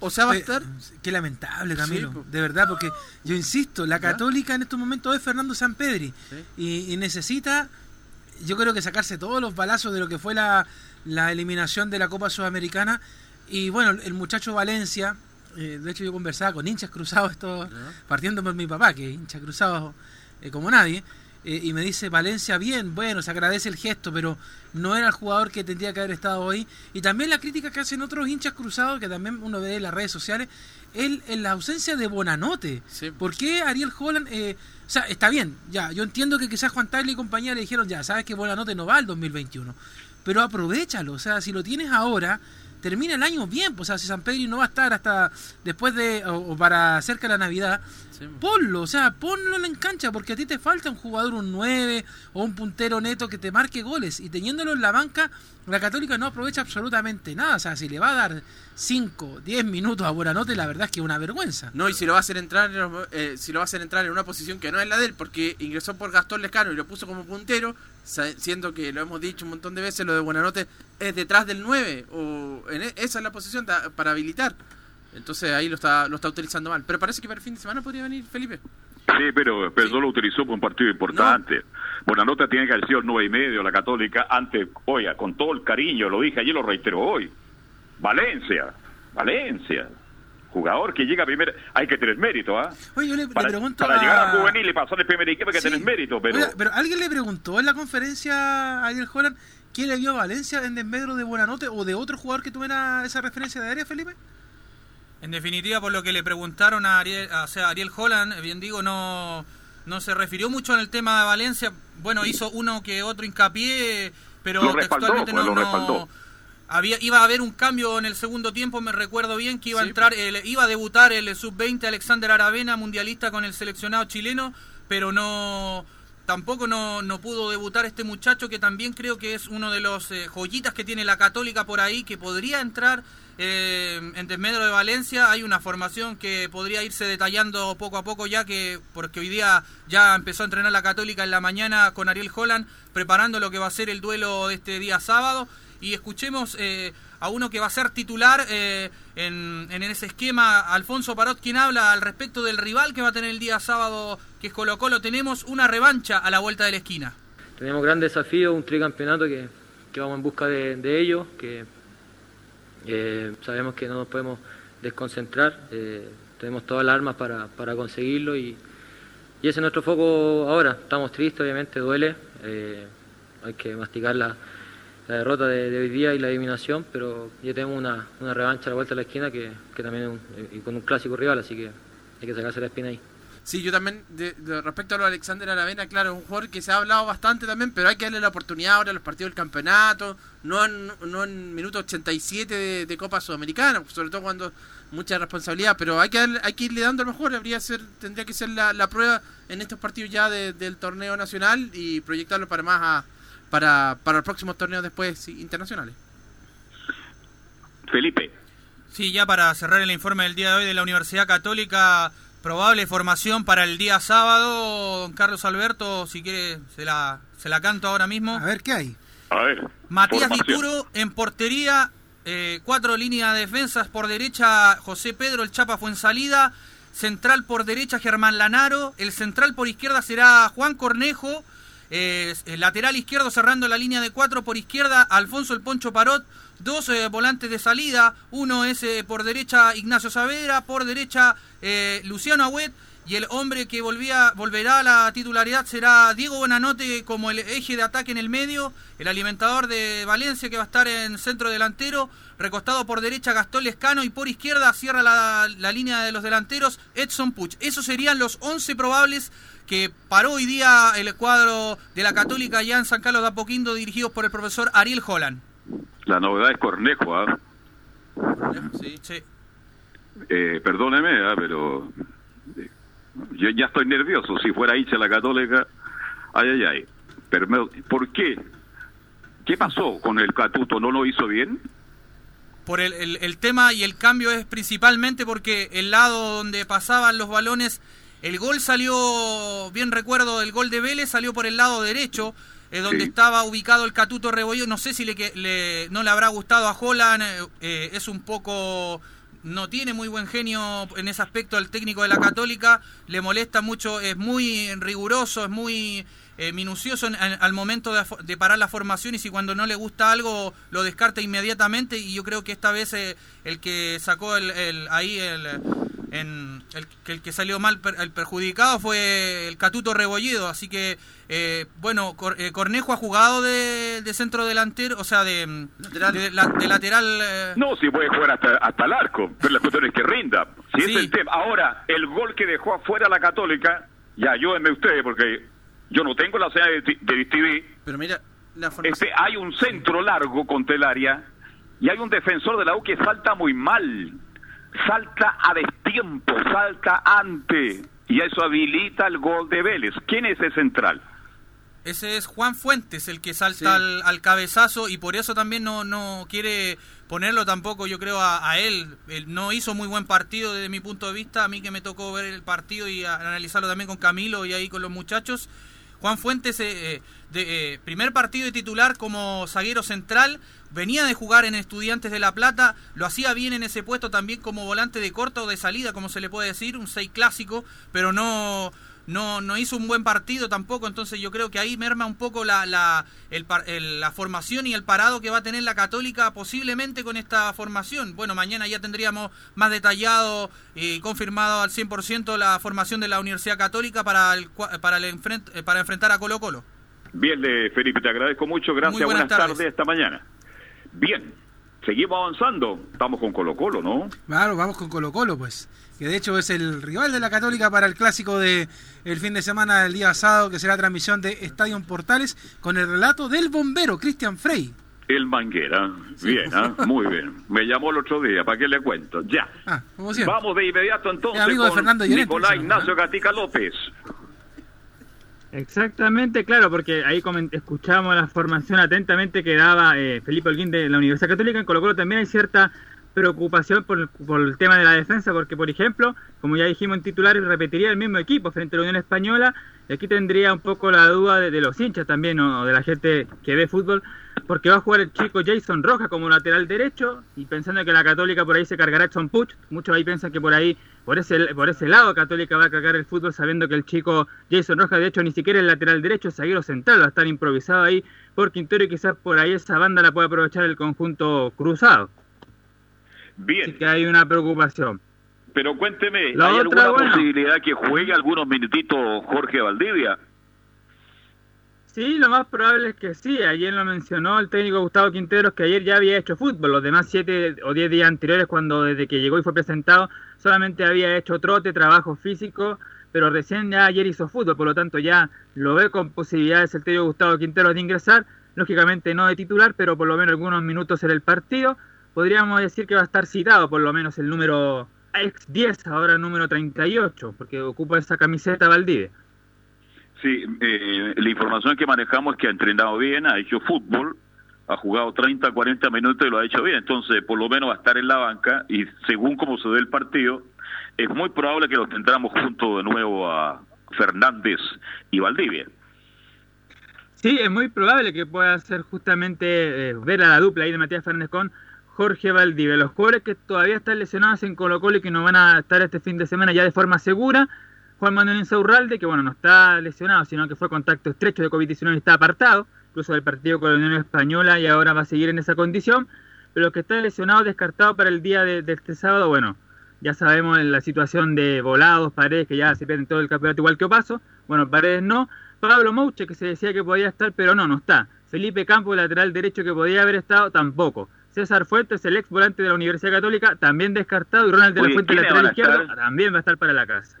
O sea, va a estar. Qué lamentable, Camilo. de verdad, porque yo insisto, la Católica en estos momentos es Fernando Sanpedri. Y, necesita, yo creo que sacarse todos los balazos de lo que fue la, eliminación de la Copa Sudamericana. Y bueno, el muchacho Valencia, eh, de hecho yo conversaba con hinchas cruzados, esto, partiendo por mi papá, que es hincha cruzado eh, como nadie. Eh, y me dice Valencia bien, bueno, se agradece el gesto, pero no era el jugador que tendría que haber estado ahí. Y también la crítica que hacen otros hinchas cruzados, que también uno ve en las redes sociales, él en la ausencia de Bonanote. ¿Por qué Ariel Holland... Eh, o sea, está bien, ya, yo entiendo que quizás Juan Tagle y compañía le dijeron, ya, sabes que Bonanote no va al 2021, pero aprovechalo, o sea, si lo tienes ahora, termina el año bien. Pues, o sea, si San Pedro no va a estar hasta después de, o, para cerca de la Navidad, ponlo, o sea, ponlo en cancha, porque a ti te falta un jugador, un 9 o un puntero neto que te marque goles. Y teniéndolo en la banca, la Católica no aprovecha absolutamente nada. O sea, si le va a dar 5, 10 minutos a Buenanote, la verdad es que es una vergüenza. No, y si lo va a hacer entrar, eh, si lo va a hacer entrar en una posición que no es la de él, porque ingresó por Gastón Lescano y lo puso como puntero, siendo que lo hemos dicho un montón de veces, lo de Buenanote es detrás del 9, o en e, esa es la posición para habilitar. Entonces ahí lo está, lo está utilizando mal. Pero parece que para el fin de semana podría venir Felipe. Sí, pero, pero no lo utilizó por un partido importante. Buenanote tiene que haber sido el 9 y medio, la Católica, antes, oiga, con todo el cariño, lo dije ayer, lo reitero hoy. Valencia, Valencia. Jugador que llega primero, hay que tener mérito, ¿ah? Oye, yo le, para, pregunto para llegar a juvenil y pasar el primer equipo hay que tener mérito, pero... pero alguien le preguntó en la conferencia a Ariel Holland quién le dio a Valencia en desmedro de Buenanote o de otro jugador que tuviera esa referencia de área, Felipe. En definitiva, por lo que le preguntaron a Ariel, o sea, Ariel Holland, bien digo, no, no se refirió mucho en el tema de Valencia. Bueno, hizo uno que otro hincapié, pero textualmente pues, no, había, iba a haber un cambio en el segundo tiempo, me recuerdo bien que iba a entrar, el, iba a debutar el sub-20 Alexander Aravena, mundialista con el seleccionado chileno, pero no tampoco no, no, pudo debutar este muchacho que también creo que es uno de los eh, joyitas que tiene la católica por ahí, que podría entrar eh, en Desmedro de Valencia. Hay una formación que podría irse detallando poco a poco ya que, porque hoy día ya empezó a entrenar la católica en la mañana con Ariel Holland, preparando lo que va a ser el duelo de este día sábado y escuchemos eh, a uno que va a ser titular eh, en, en, ese esquema, Alfonso Parot, quien habla al respecto del rival que va a tener el día sábado, que es Colo Colo. Tenemos una revancha a la vuelta de la esquina. Tenemos gran desafío, un tricampeonato que, que vamos en busca de, de ello, que eh, sabemos que no nos podemos desconcentrar, tenemos todas las armas para, para conseguirlo y, y, ese es nuestro foco ahora. Estamos tristes, obviamente, duele, hay que masticar la la derrota de, hoy día y la eliminación, pero ya tenemos una, una revancha a la vuelta de la esquina que, que también y con un clásico rival, así que hay que sacarse la espina ahí. Sí, yo también, de, respecto a lo de Alexander Aravena, claro, un jugador que se ha hablado bastante también, pero hay que darle la oportunidad ahora a los partidos del campeonato, no en, no en minuto 87 de, de Copa Sudamericana, sobre todo cuando mucha responsabilidad, pero hay que hay que irle dando lo mejor, habría ser, tendría que ser la, la prueba en estos partidos ya del torneo nacional y proyectarlo para más a para, para los próximos torneos después internacionales. Felipe. Sí, ya para cerrar el informe del día de hoy de la Universidad Católica, probable formación para el día sábado, don Carlos Alberto, si quiere se la, se la canto ahora mismo. A ver qué hay. A ver. Matías Dituro en portería, eh, cuatro líneas de defensas por derecha, José Pedro, el Chapa fue en salida, central por derecha, Germán Lanaro, el central por izquierda será Juan Cornejo, el eh, lateral izquierdo cerrando la línea de cuatro por izquierda, Alfonso el Poncho Parot. Dos eh, volantes de salida. Uno es eh, por derecha Ignacio Saavedra, por derecha Luciano Agüet. Y el hombre que volvía, volverá a la titularidad será Diego Buenanote como el eje de ataque en el medio. El alimentador de Valencia que va a estar en centro delantero. Recostado por derecha Gastón Lescano y por izquierda cierra la, la línea de los delanteros Edson Puch. Esos serían los 11 probables que paró hoy día el cuadro de la Católica ya en San Carlos de Apoquindo, dirigidos por el profesor Ariel Holland. La novedad es Cornejo, ¿ah? Sí, sí. Eh, perdóneme, ¿ah? pero eh, yo ya estoy nervioso. Si fuera hincha la Católica, ay, ay, ay. Pero, ¿Por qué? ¿Qué pasó con el Catuto? ¿No lo hizo bien? Por el, el, el tema y el cambio es principalmente porque el lado donde pasaban los balones el gol salió, bien recuerdo, el gol de Vélez salió por el lado derecho, eh, donde estaba ubicado el Catuto Rebollo. No sé si le, no le habrá gustado a Holland, eh, eh, es un poco no tiene muy buen genio en ese aspecto al técnico de la Católica, le molesta mucho, es muy riguroso, es muy minucioso al momento de, parar la formación y si cuando no le gusta algo lo descarta inmediatamente y yo creo que esta vez el que sacó el, ahí el, en el, el que salió mal, el perjudicado fue el Catuto Rebolledo, así que, eh, bueno, eh, Cornejo ha jugado de, centro delantero, o sea, de lateral. De, lateral eh. No, si puede jugar hasta, hasta el arco, pero la cuestión es que rinda. Si es el tema. Ahora, el gol que dejó afuera la Católica, ya ayúdenme ustedes, porque yo no tengo la señal de, de TV. Pero mira, la este, hay un centro largo contra el área Y hay un defensor de la U que salta muy mal, salta a destiempo, salta antes, y eso habilita el gol de Vélez. ¿Quién es ese central? Ese es Juan Fuentes, el que salta al, cabezazo y por eso también no, no quiere ponerlo tampoco, yo creo, a, él. Él no hizo muy buen partido desde mi punto de vista, a mí que me tocó ver el partido y analizarlo también con Camilo y ahí con los muchachos. Juan Fuentes, eh, eh, de, eh, primer partido de titular como zaguero central, venía de jugar en Estudiantes de La Plata, lo hacía bien en ese puesto también como volante de corta o de salida, como se le puede decir, un 6 clásico, pero no no, no hizo un buen partido tampoco, entonces yo creo que ahí merma un poco la, la, la formación y el parado que va a tener la Católica posiblemente con esta formación. Bueno, mañana ya tendríamos más detallado y confirmado al 100% la formación de la Universidad Católica para, el, para, el eh, para enfrentar a Colo Colo. Bien, Felipe, te agradezco mucho, gracias, buenas, buenas tardes. esta mañana. Bien, seguimos avanzando, estamos con Colo Colo, ¿no? Claro, vamos con Colo Colo, pues que de hecho es el rival de la Católica para el clásico de el fin de semana del día sábado, que será transmisión de Estadio Portales, con el relato del bombero Cristian Frey. El Manguera, bien, ¿ah? muy bien. Me llamó el otro día, ¿para qué le cuento? Ya. Ah, Vamos de inmediato entonces amigo con de Fernando Nicolás Ignacio Gatica López. Exactamente, claro, porque ahí escuchamos la formación atentamente que daba eh, Felipe Holguín de la Universidad Católica. En Colo Colo también hay cierta preocupación por, el tema de la defensa, porque por ejemplo, como ya dijimos en titulares, repetiría el mismo equipo frente a la Unión Española, y aquí tendría un poco la duda de, los hinchas también, o de la gente que ve fútbol, porque va a jugar el chico Jason Roja como lateral derecho, y pensando que la Católica por ahí se cargará John Puch, muchos ahí piensan que por ahí, por ese, por ese lado Católica va a cargar el fútbol sabiendo que el chico Jason Roja, de hecho ni siquiera el lateral derecho, es zaguero central, va a estar improvisado ahí por Quintero y quizás por ahí esa banda la puede aprovechar el conjunto cruzado. Bien. que hay una preocupación. Pero cuénteme, ¿hay alguna posibilidad que juegue algunos minutitos Jorge Valdivia? Sí, lo más probable es que sí. Ayer lo mencionó el técnico Gustavo Quinteros que ayer ya había hecho fútbol. Los demás siete o diez días anteriores, cuando desde que llegó y fue presentado, solamente había hecho trote, trabajo físico, pero recién ya ayer hizo fútbol. Por lo tanto, ya lo ve con posibilidades el técnico Gustavo Quinteros de ingresar. Lógicamente no de titular, pero por lo menos algunos minutos en el partido podríamos decir que va a estar citado por lo menos el número X10, ahora el número 38, porque ocupa esa camiseta Valdivia. Sí, eh, la información que manejamos es que ha entrenado bien, ha hecho fútbol, ha jugado 30, 40 minutos y lo ha hecho bien, entonces por lo menos va a estar en la banca y según como se ve el partido, es muy probable que lo tendremos junto de nuevo a Fernández y Valdivia. Sí, es muy probable que pueda ser justamente eh, ver a la dupla ahí de Matías Fernández con Jorge Valdivia. Los jugadores que todavía están lesionados en Colo Colo y que no van a estar este fin de semana ya de forma segura. Juan Manuel Insaurralde, que bueno, no está lesionado, sino que fue contacto estrecho de COVID-19 y está apartado, incluso del partido con la Unión Española y ahora va a seguir en esa condición. Pero los que están lesionados, descartados para el día de, este sábado, bueno, ya sabemos la situación de Volados, Paredes, que ya se pierden todo el campeonato igual que Opaso. Bueno, Paredes no. Pablo Mouche, que se decía que podía estar, pero no, no está. Felipe Campos, lateral derecho, que podía haber estado, tampoco. César Fuentes, el ex volante de la Universidad Católica, también descartado. Y Ronald de la Fuente, lateral izquierdo, también va a estar para la casa.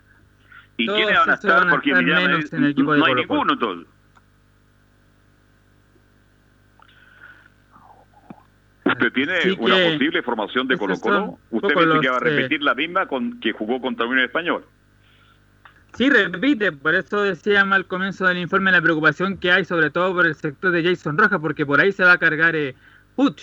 ¿Y quiénes van a estar? Porque menos en el equipo no hay ninguno todo. ¿Usted tiene una posible formación de Colo Colo? ¿Usted dice que va a repetir la misma con que jugó contra Unión Español? Sí, repite, por eso decía al comienzo del informe la preocupación que hay sobre todo por el sector de Jason Rojas, porque por ahí se va a cargar eh,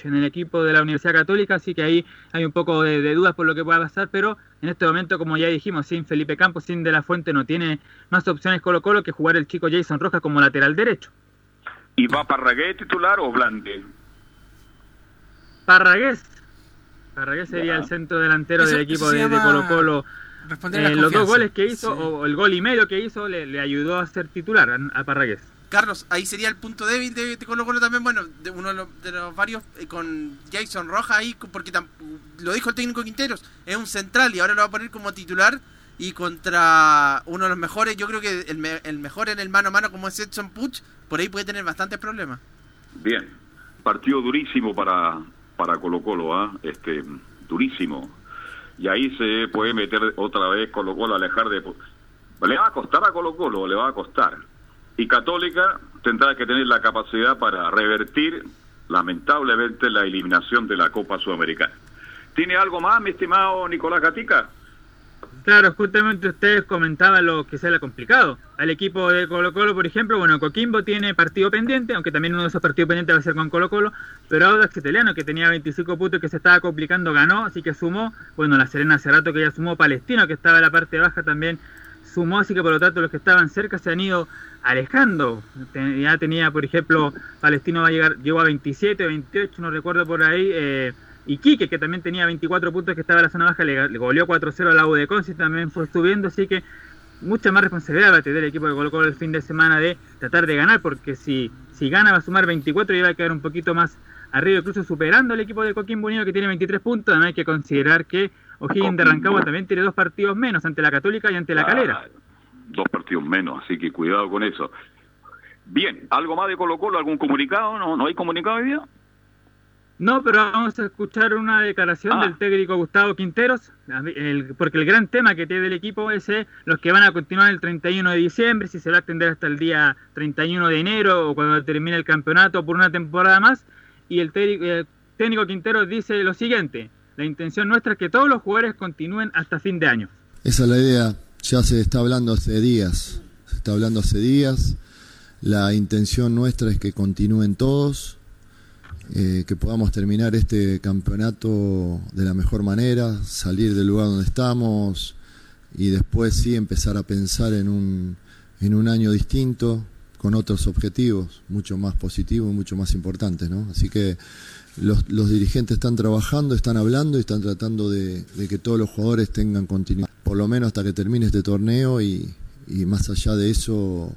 en el equipo de la Universidad Católica, así que ahí hay un poco de, dudas por lo que pueda pasar, pero en este momento, como ya dijimos, sin Felipe Campos, sin De La Fuente, no tiene más opciones Colo Colo que jugar el chico Jason Rojas como lateral derecho. ¿Y va Parragués titular o Blande? Parragués. Parragués sería el centro delantero del equipo de, Colo Colo. Eh, los dos goles que hizo, o el gol y medio que hizo, le, ayudó a ser titular a, a Parragués. Carlos, ahí sería el punto débil de, Colo Colo también, bueno, de uno de los, varios eh, con Jason Roja ahí, porque lo dijo el técnico Quinteros, es un central y ahora lo va a poner como titular y contra uno de los mejores, yo creo que el, mejor en el mano a mano como es Edson Puch, por ahí puede tener bastantes problemas. Bien, partido durísimo para, para Colo Colo, ¿ah? este, durísimo. Y ahí se puede meter otra vez Colo Colo, alejar de... Le va a costar a Colo Colo, le va a costar y Católica tendrá que tener la capacidad para revertir lamentablemente la eliminación de la Copa Sudamericana. ¿Tiene algo más, mi estimado Nicolás Gatica? Claro, justamente ustedes comentaban lo que sea complicado. Al equipo de Colo Colo, por ejemplo, bueno, Coquimbo tiene partido pendiente, aunque también uno de esos partidos pendientes va a ser con Colo Colo, pero Audax Italiano, que tenía 25 puntos y que se estaba complicando, ganó, así que sumó. Bueno, la Serena hace rato que ya sumó Palestino, que estaba en la parte baja también sumó, así que por lo tanto los que estaban cerca se han ido alejando. Ya tenía, por ejemplo, Palestino va a llegar, llegó a 27, 28, no recuerdo por ahí. Eh, y Quique, que también tenía 24 puntos, que estaba en la zona baja, le, goleó 4-0 al la de Conci, también fue subiendo, así que mucha más responsabilidad va a tener el equipo de Colo Colo el fin de semana de tratar de ganar, porque si, si gana va a sumar 24 y va a quedar un poquito más arriba, incluso superando al equipo de Coquimbo Unido que tiene 23 puntos. Además hay que considerar que O'Higgins de Rancagua también tiene dos partidos menos ante la Católica y ante la Calera. Dos partidos menos, así que cuidado con eso. Bien, ¿algo más de Colo Colo? ¿Algún comunicado? ¿No, ¿No hay comunicado hoy día? No, pero vamos a escuchar una declaración Ah. del técnico Gustavo Quinteros, el- porque el gran tema que tiene el equipo es eh, los que van a continuar el 31 de diciembre, si se va a extender hasta el día 31 de enero o cuando termine el campeonato por una temporada más. Y el, el técnico Quinteros dice lo siguiente, la intención nuestra es que todos los jugadores continúen hasta fin de año. Esa es la idea, ya se está hablando hace días, se está hablando hace días, la intención nuestra es que continúen todos, eh, que podamos terminar este campeonato de la mejor manera, salir del lugar donde estamos y después sí empezar a pensar en un, en un año distinto, con otros objetivos, mucho más positivos, mucho más importantes, ¿no? Así que los, los dirigentes están trabajando, están hablando y están tratando de, de que todos los jugadores tengan continuidad, por lo menos hasta que termine este torneo y, y más allá de eso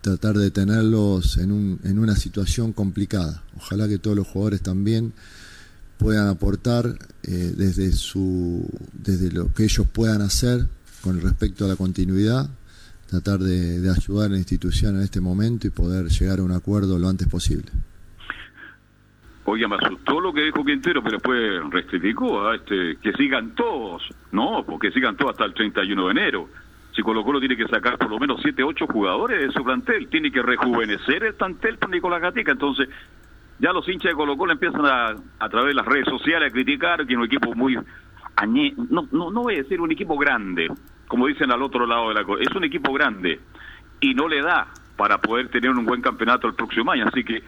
tratar de tenerlos en, un, en una situación complicada. Ojalá que todos los jugadores también puedan aportar eh, desde, su, desde lo que ellos puedan hacer con respecto a la continuidad, tratar de, ayudar a la institución en este momento y poder llegar a un acuerdo lo antes posible. Oye, me asustó lo que dijo Quintero, pero después rectificó, ¿ah? este, que sigan todos. No, porque sigan todos hasta el 31 de enero. Si Colo Colo tiene que sacar por lo menos 7, 8 jugadores de su plantel, tiene que rejuvenecer el plantel por Nicolás Gatica. Entonces, ya los hinchas de Colo Colo empiezan a, a través de las redes sociales a criticar que es un equipo muy... no, no, no voy a decir un equipo grande, como dicen al otro lado de la... co- Es un equipo grande y no le da para poder tener un buen campeonato el próximo año. Así que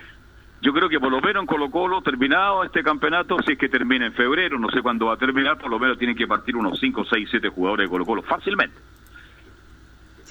yo creo que por lo menos en Colo Colo, terminado este campeonato, si es que termina en febrero, no sé cuándo va a terminar, por lo menos tienen que partir unos 5, 6, 7 jugadores de Colo Colo, fácilmente.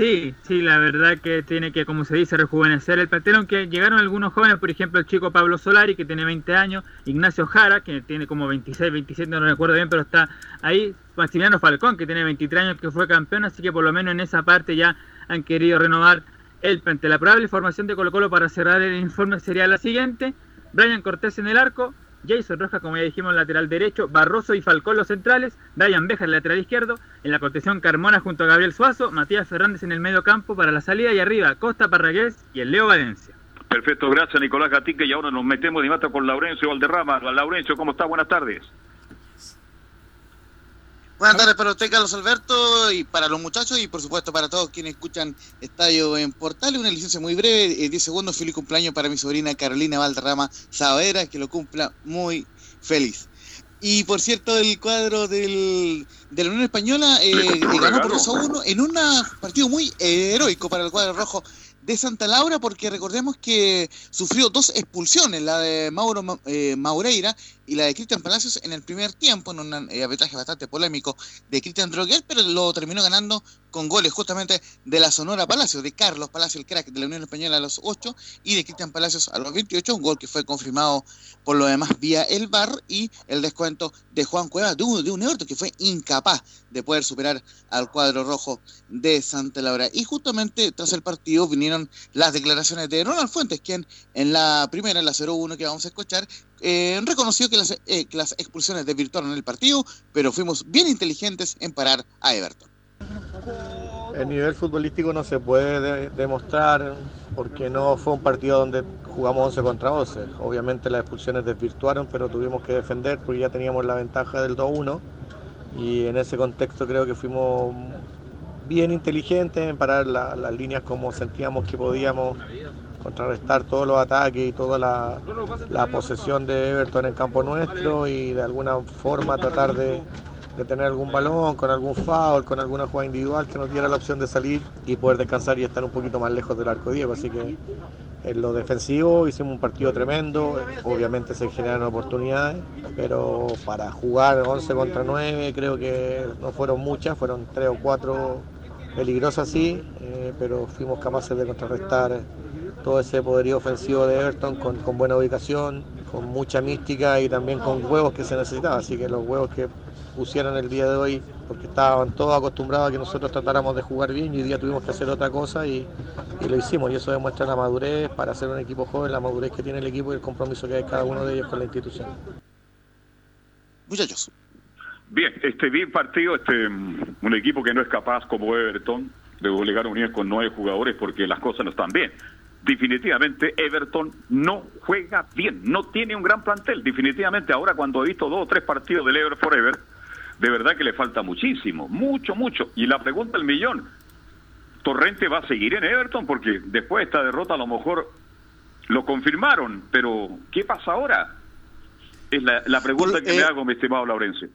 Sí, sí, la verdad que tiene que, como se dice, rejuvenecer el plantel, aunque llegaron algunos jóvenes, por ejemplo, el chico Pablo Solari, que tiene 20 años, Ignacio Jara, que tiene como 26, 27, no recuerdo bien, pero está ahí, Maximiliano Falcón, que tiene 23 años, que fue campeón, así que por lo menos en esa parte ya han querido renovar el plantel. La probable formación de Colo Colo para cerrar el informe sería la siguiente, Brian Cortés en el arco, Jason Rojas, como ya dijimos, lateral derecho, Barroso y Falcón los centrales, Brian Beja el lateral izquierdo, en la contención Carmona junto a Gabriel Suazo, Matías Fernández en el medio campo para la salida y arriba Costa Parragués y el Leo Valencia. Perfecto, gracias Nicolás Gatica y ahora nos metemos de mata con Laurencio Valderrama. Laurencio, ¿cómo está? Buenas tardes. Buenas tardes para usted, Carlos Alberto, y para los muchachos, y por supuesto para todos quienes escuchan Estadio en Portales. Una licencia muy breve, eh, 10 segundos, feliz cumpleaños para mi sobrina Carolina Valderrama Savera, que lo cumpla muy feliz. Y por cierto, el cuadro del, de la Unión Española eh, eh, ganó por 2 a 1 en un partido muy eh, heroico para el cuadro rojo de Santa Laura, porque recordemos que sufrió dos expulsiones, la de Mauro Ma- eh, Maureira y la de Cristian Palacios en el primer tiempo, en un eh, arbitraje bastante polémico de Cristian Droguet, pero lo terminó ganando con goles justamente de la Sonora Palacios, de Carlos Palacios, el crack de la Unión Española a los 8 y de Cristian Palacios a los 28, un gol que fue confirmado por lo demás vía el VAR y el descuento de Juan Cuevas de un, de un Everton que fue incapaz de poder superar al cuadro rojo de Santa Laura. Y justamente tras el partido vinieron las declaraciones de Ronald Fuentes, quien en la primera, en la 0-1 que vamos a escuchar, eh, reconoció que las, eh, las expulsiones desvirtuaron el partido, pero fuimos bien inteligentes en parar a Everton. El nivel futbolístico no se puede de- demostrar porque no fue un partido donde jugamos 11 contra 11. Obviamente las expulsiones desvirtuaron, pero tuvimos que defender porque ya teníamos la ventaja del 2-1 y en ese contexto creo que fuimos bien inteligentes en parar la- las líneas como sentíamos que podíamos contrarrestar todos los ataques y toda la, la posesión de Everton en campo nuestro y de alguna forma tratar de, de tener algún balón, con algún foul, con alguna jugada individual que nos diera la opción de salir y poder descansar y estar un poquito más lejos del arco Diego. Así que en lo defensivo hicimos un partido tremendo, obviamente se generaron oportunidades, pero para jugar 11 contra 9 creo que no fueron muchas, fueron 3 o 4 peligrosas sí, eh, pero fuimos capaces de contrarrestar todo ese poderío ofensivo de Everton con, con buena ubicación, con mucha mística y también con huevos que se necesitaba, así que los huevos que pusieron el día de hoy porque estaban todos acostumbrados a que nosotros tratáramos de jugar bien y hoy día tuvimos que hacer otra cosa y, y, lo hicimos y eso demuestra la madurez para ser un equipo joven, la madurez que tiene el equipo y el compromiso que hay cada uno de ellos con la institución. Muchachos. Bien, este bien partido, este un equipo que no es capaz como Everton de obligar a unir con nueve jugadores porque las cosas no están bien definitivamente Everton no juega bien, no tiene un gran plantel, definitivamente ahora cuando he visto dos o tres partidos del Ever Forever, de verdad que le falta muchísimo, mucho, mucho. Y la pregunta del millón, ¿Torrente va a seguir en Everton? Porque después de esta derrota a lo mejor lo confirmaron, pero ¿qué pasa ahora? Es la, la pregunta Por, que eh, me hago, mi estimado Laurencio.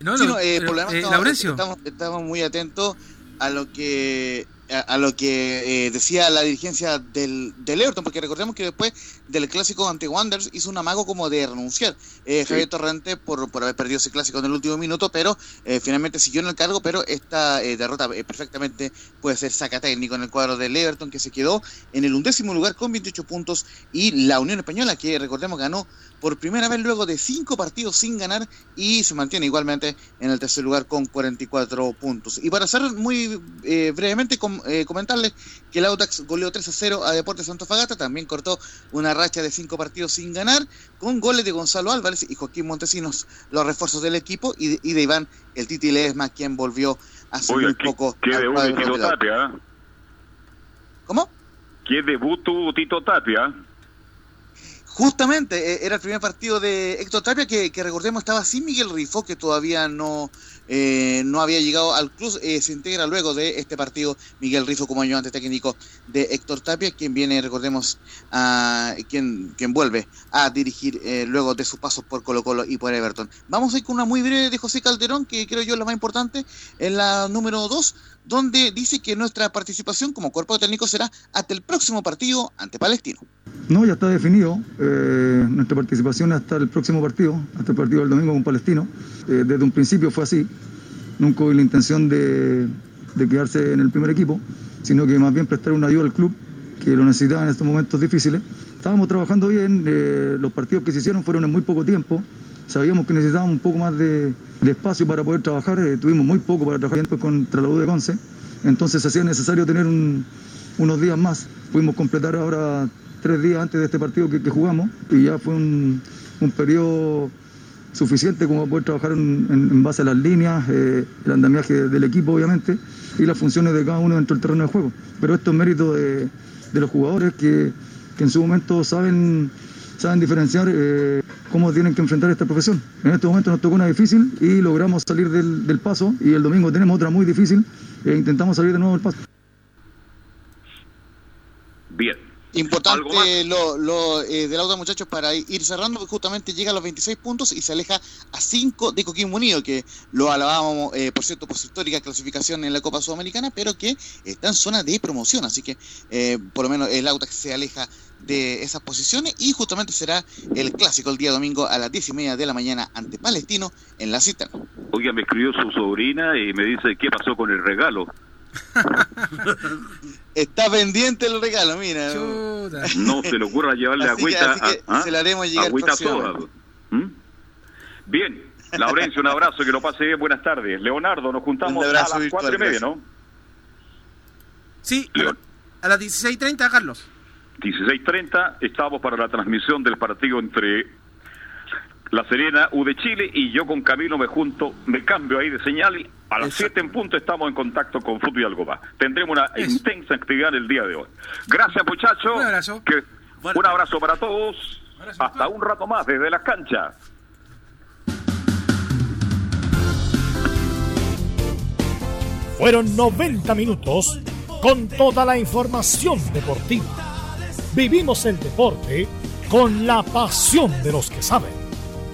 No, no, sí, no, eh, pero, eh, estamos, Laurencio. Estamos, estamos muy atentos a lo que a, lo que eh, decía la dirigencia del, del, Everton, porque recordemos que después del clásico ante Wanderers hizo un amago como de renunciar eh, Javier Torrente por, por haber perdido ese clásico en el último minuto, pero eh, finalmente siguió en el cargo, pero esta eh, derrota eh, perfectamente puede ser saca técnico en el cuadro del Everton, que se quedó en el undécimo lugar con 28 puntos, y la Unión Española, que recordemos ganó por primera vez luego de cinco partidos sin ganar y se mantiene igualmente en el tercer lugar con 44 puntos. Y para cerrar muy eh, brevemente, com eh, comentarles que el Autax goleó 3 a 0 a Deportes Fagata, también cortó una racha de cinco partidos sin ganar, con goles de Gonzalo Álvarez y Joaquín Montesinos, los refuerzos del equipo, y de, y de Iván, el Titi Ledesma, quien volvió hace Oiga, muy poco. ¿Qué debut de Tito Tapia? ¿Cómo? ¿Qué debut tuvo Tito Tapia? Justamente, eh, era el primer partido de Héctor Tapia que, recordemos estaba sin Miguel Rifo, que todavía no, eh, no había llegado al club. Eh, se integra luego de este partido Miguel Rifo como ayudante técnico de Héctor Tapia, quien viene, recordemos, a, quien, quien vuelve a dirigir eh, luego de sus pasos por Colo Colo y por Everton. Vamos a ir con una muy breve de José Calderón, que creo yo es la más importante, en la número 2, donde dice que nuestra participación como cuerpo técnico será hasta el próximo partido ante Palestino. No, ya está definido. Eh, nuestra participación hasta el próximo partido, hasta el partido del domingo con Palestino. Eh, desde un principio fue así. Nunca hubo la intención de, de, quedarse en el primer equipo, sino que más bien prestar una ayuda al club, que lo necesitaba en estos momentos difíciles. Estábamos trabajando bien, eh, los partidos que se hicieron fueron en muy poco tiempo. Sabíamos que necesitábamos un poco más de, espacio para poder trabajar, tuvimos muy poco para trabajar contra la U de Conce, entonces hacía necesario tener un, unos días más. Pudimos completar ahora tres días antes de este partido que, jugamos y ya fue un, periodo suficiente como poder trabajar en, base a las líneas, eh, el andamiaje del equipo obviamente y las funciones de cada uno dentro del terreno de juego. Pero esto es mérito de, los jugadores que, que, en su momento saben, saben diferenciar eh, cómo tienen que enfrentar esta profesión. En este momento nos tocó una difícil y logramos salir del, del paso y el domingo tenemos otra muy difícil e intentamos salir de nuevo del paso. Bien, Importante lo, lo eh, del auto, muchachos, para ir cerrando, que justamente llega a los 26 puntos y se aleja a 5 de Coquimbo Unido, que lo alabábamos, eh, por cierto, por su histórica clasificación en la Copa Sudamericana, pero que está en zona de promoción. Así que, eh, por lo menos, el auto se aleja de esas posiciones y justamente será el clásico el día domingo a las 10 y media de la mañana ante Palestino en la cita. Oiga, me escribió su sobrina y me dice qué pasó con el regalo. Está pendiente el regalo, mira. Chuta. No se le ocurra llevarle así agüita. Que, así que ¿ah? se la haremos llegar agüita soda. ¿Mm? Bien, Laurencio, un abrazo, que lo pase bien, buenas tardes. Leonardo, nos juntamos a las cuatro y media, ¿no? Sí, Leon. a las 16.30, Carlos. 16.30, estamos para la transmisión del partido entre La Serena, U de Chile, y yo con Camilo me junto, me cambio ahí de señal y a las 7 en punto estamos en contacto con Fútbol y algo más. Tendremos una Eso. intensa actividad el día de hoy. Gracias, muchachos. Un abrazo. Que, bueno, un abrazo para todos. Abrazo Hasta un rato más desde las canchas. Fueron 90 minutos con toda la información deportiva. Vivimos el deporte con la pasión de los que saben.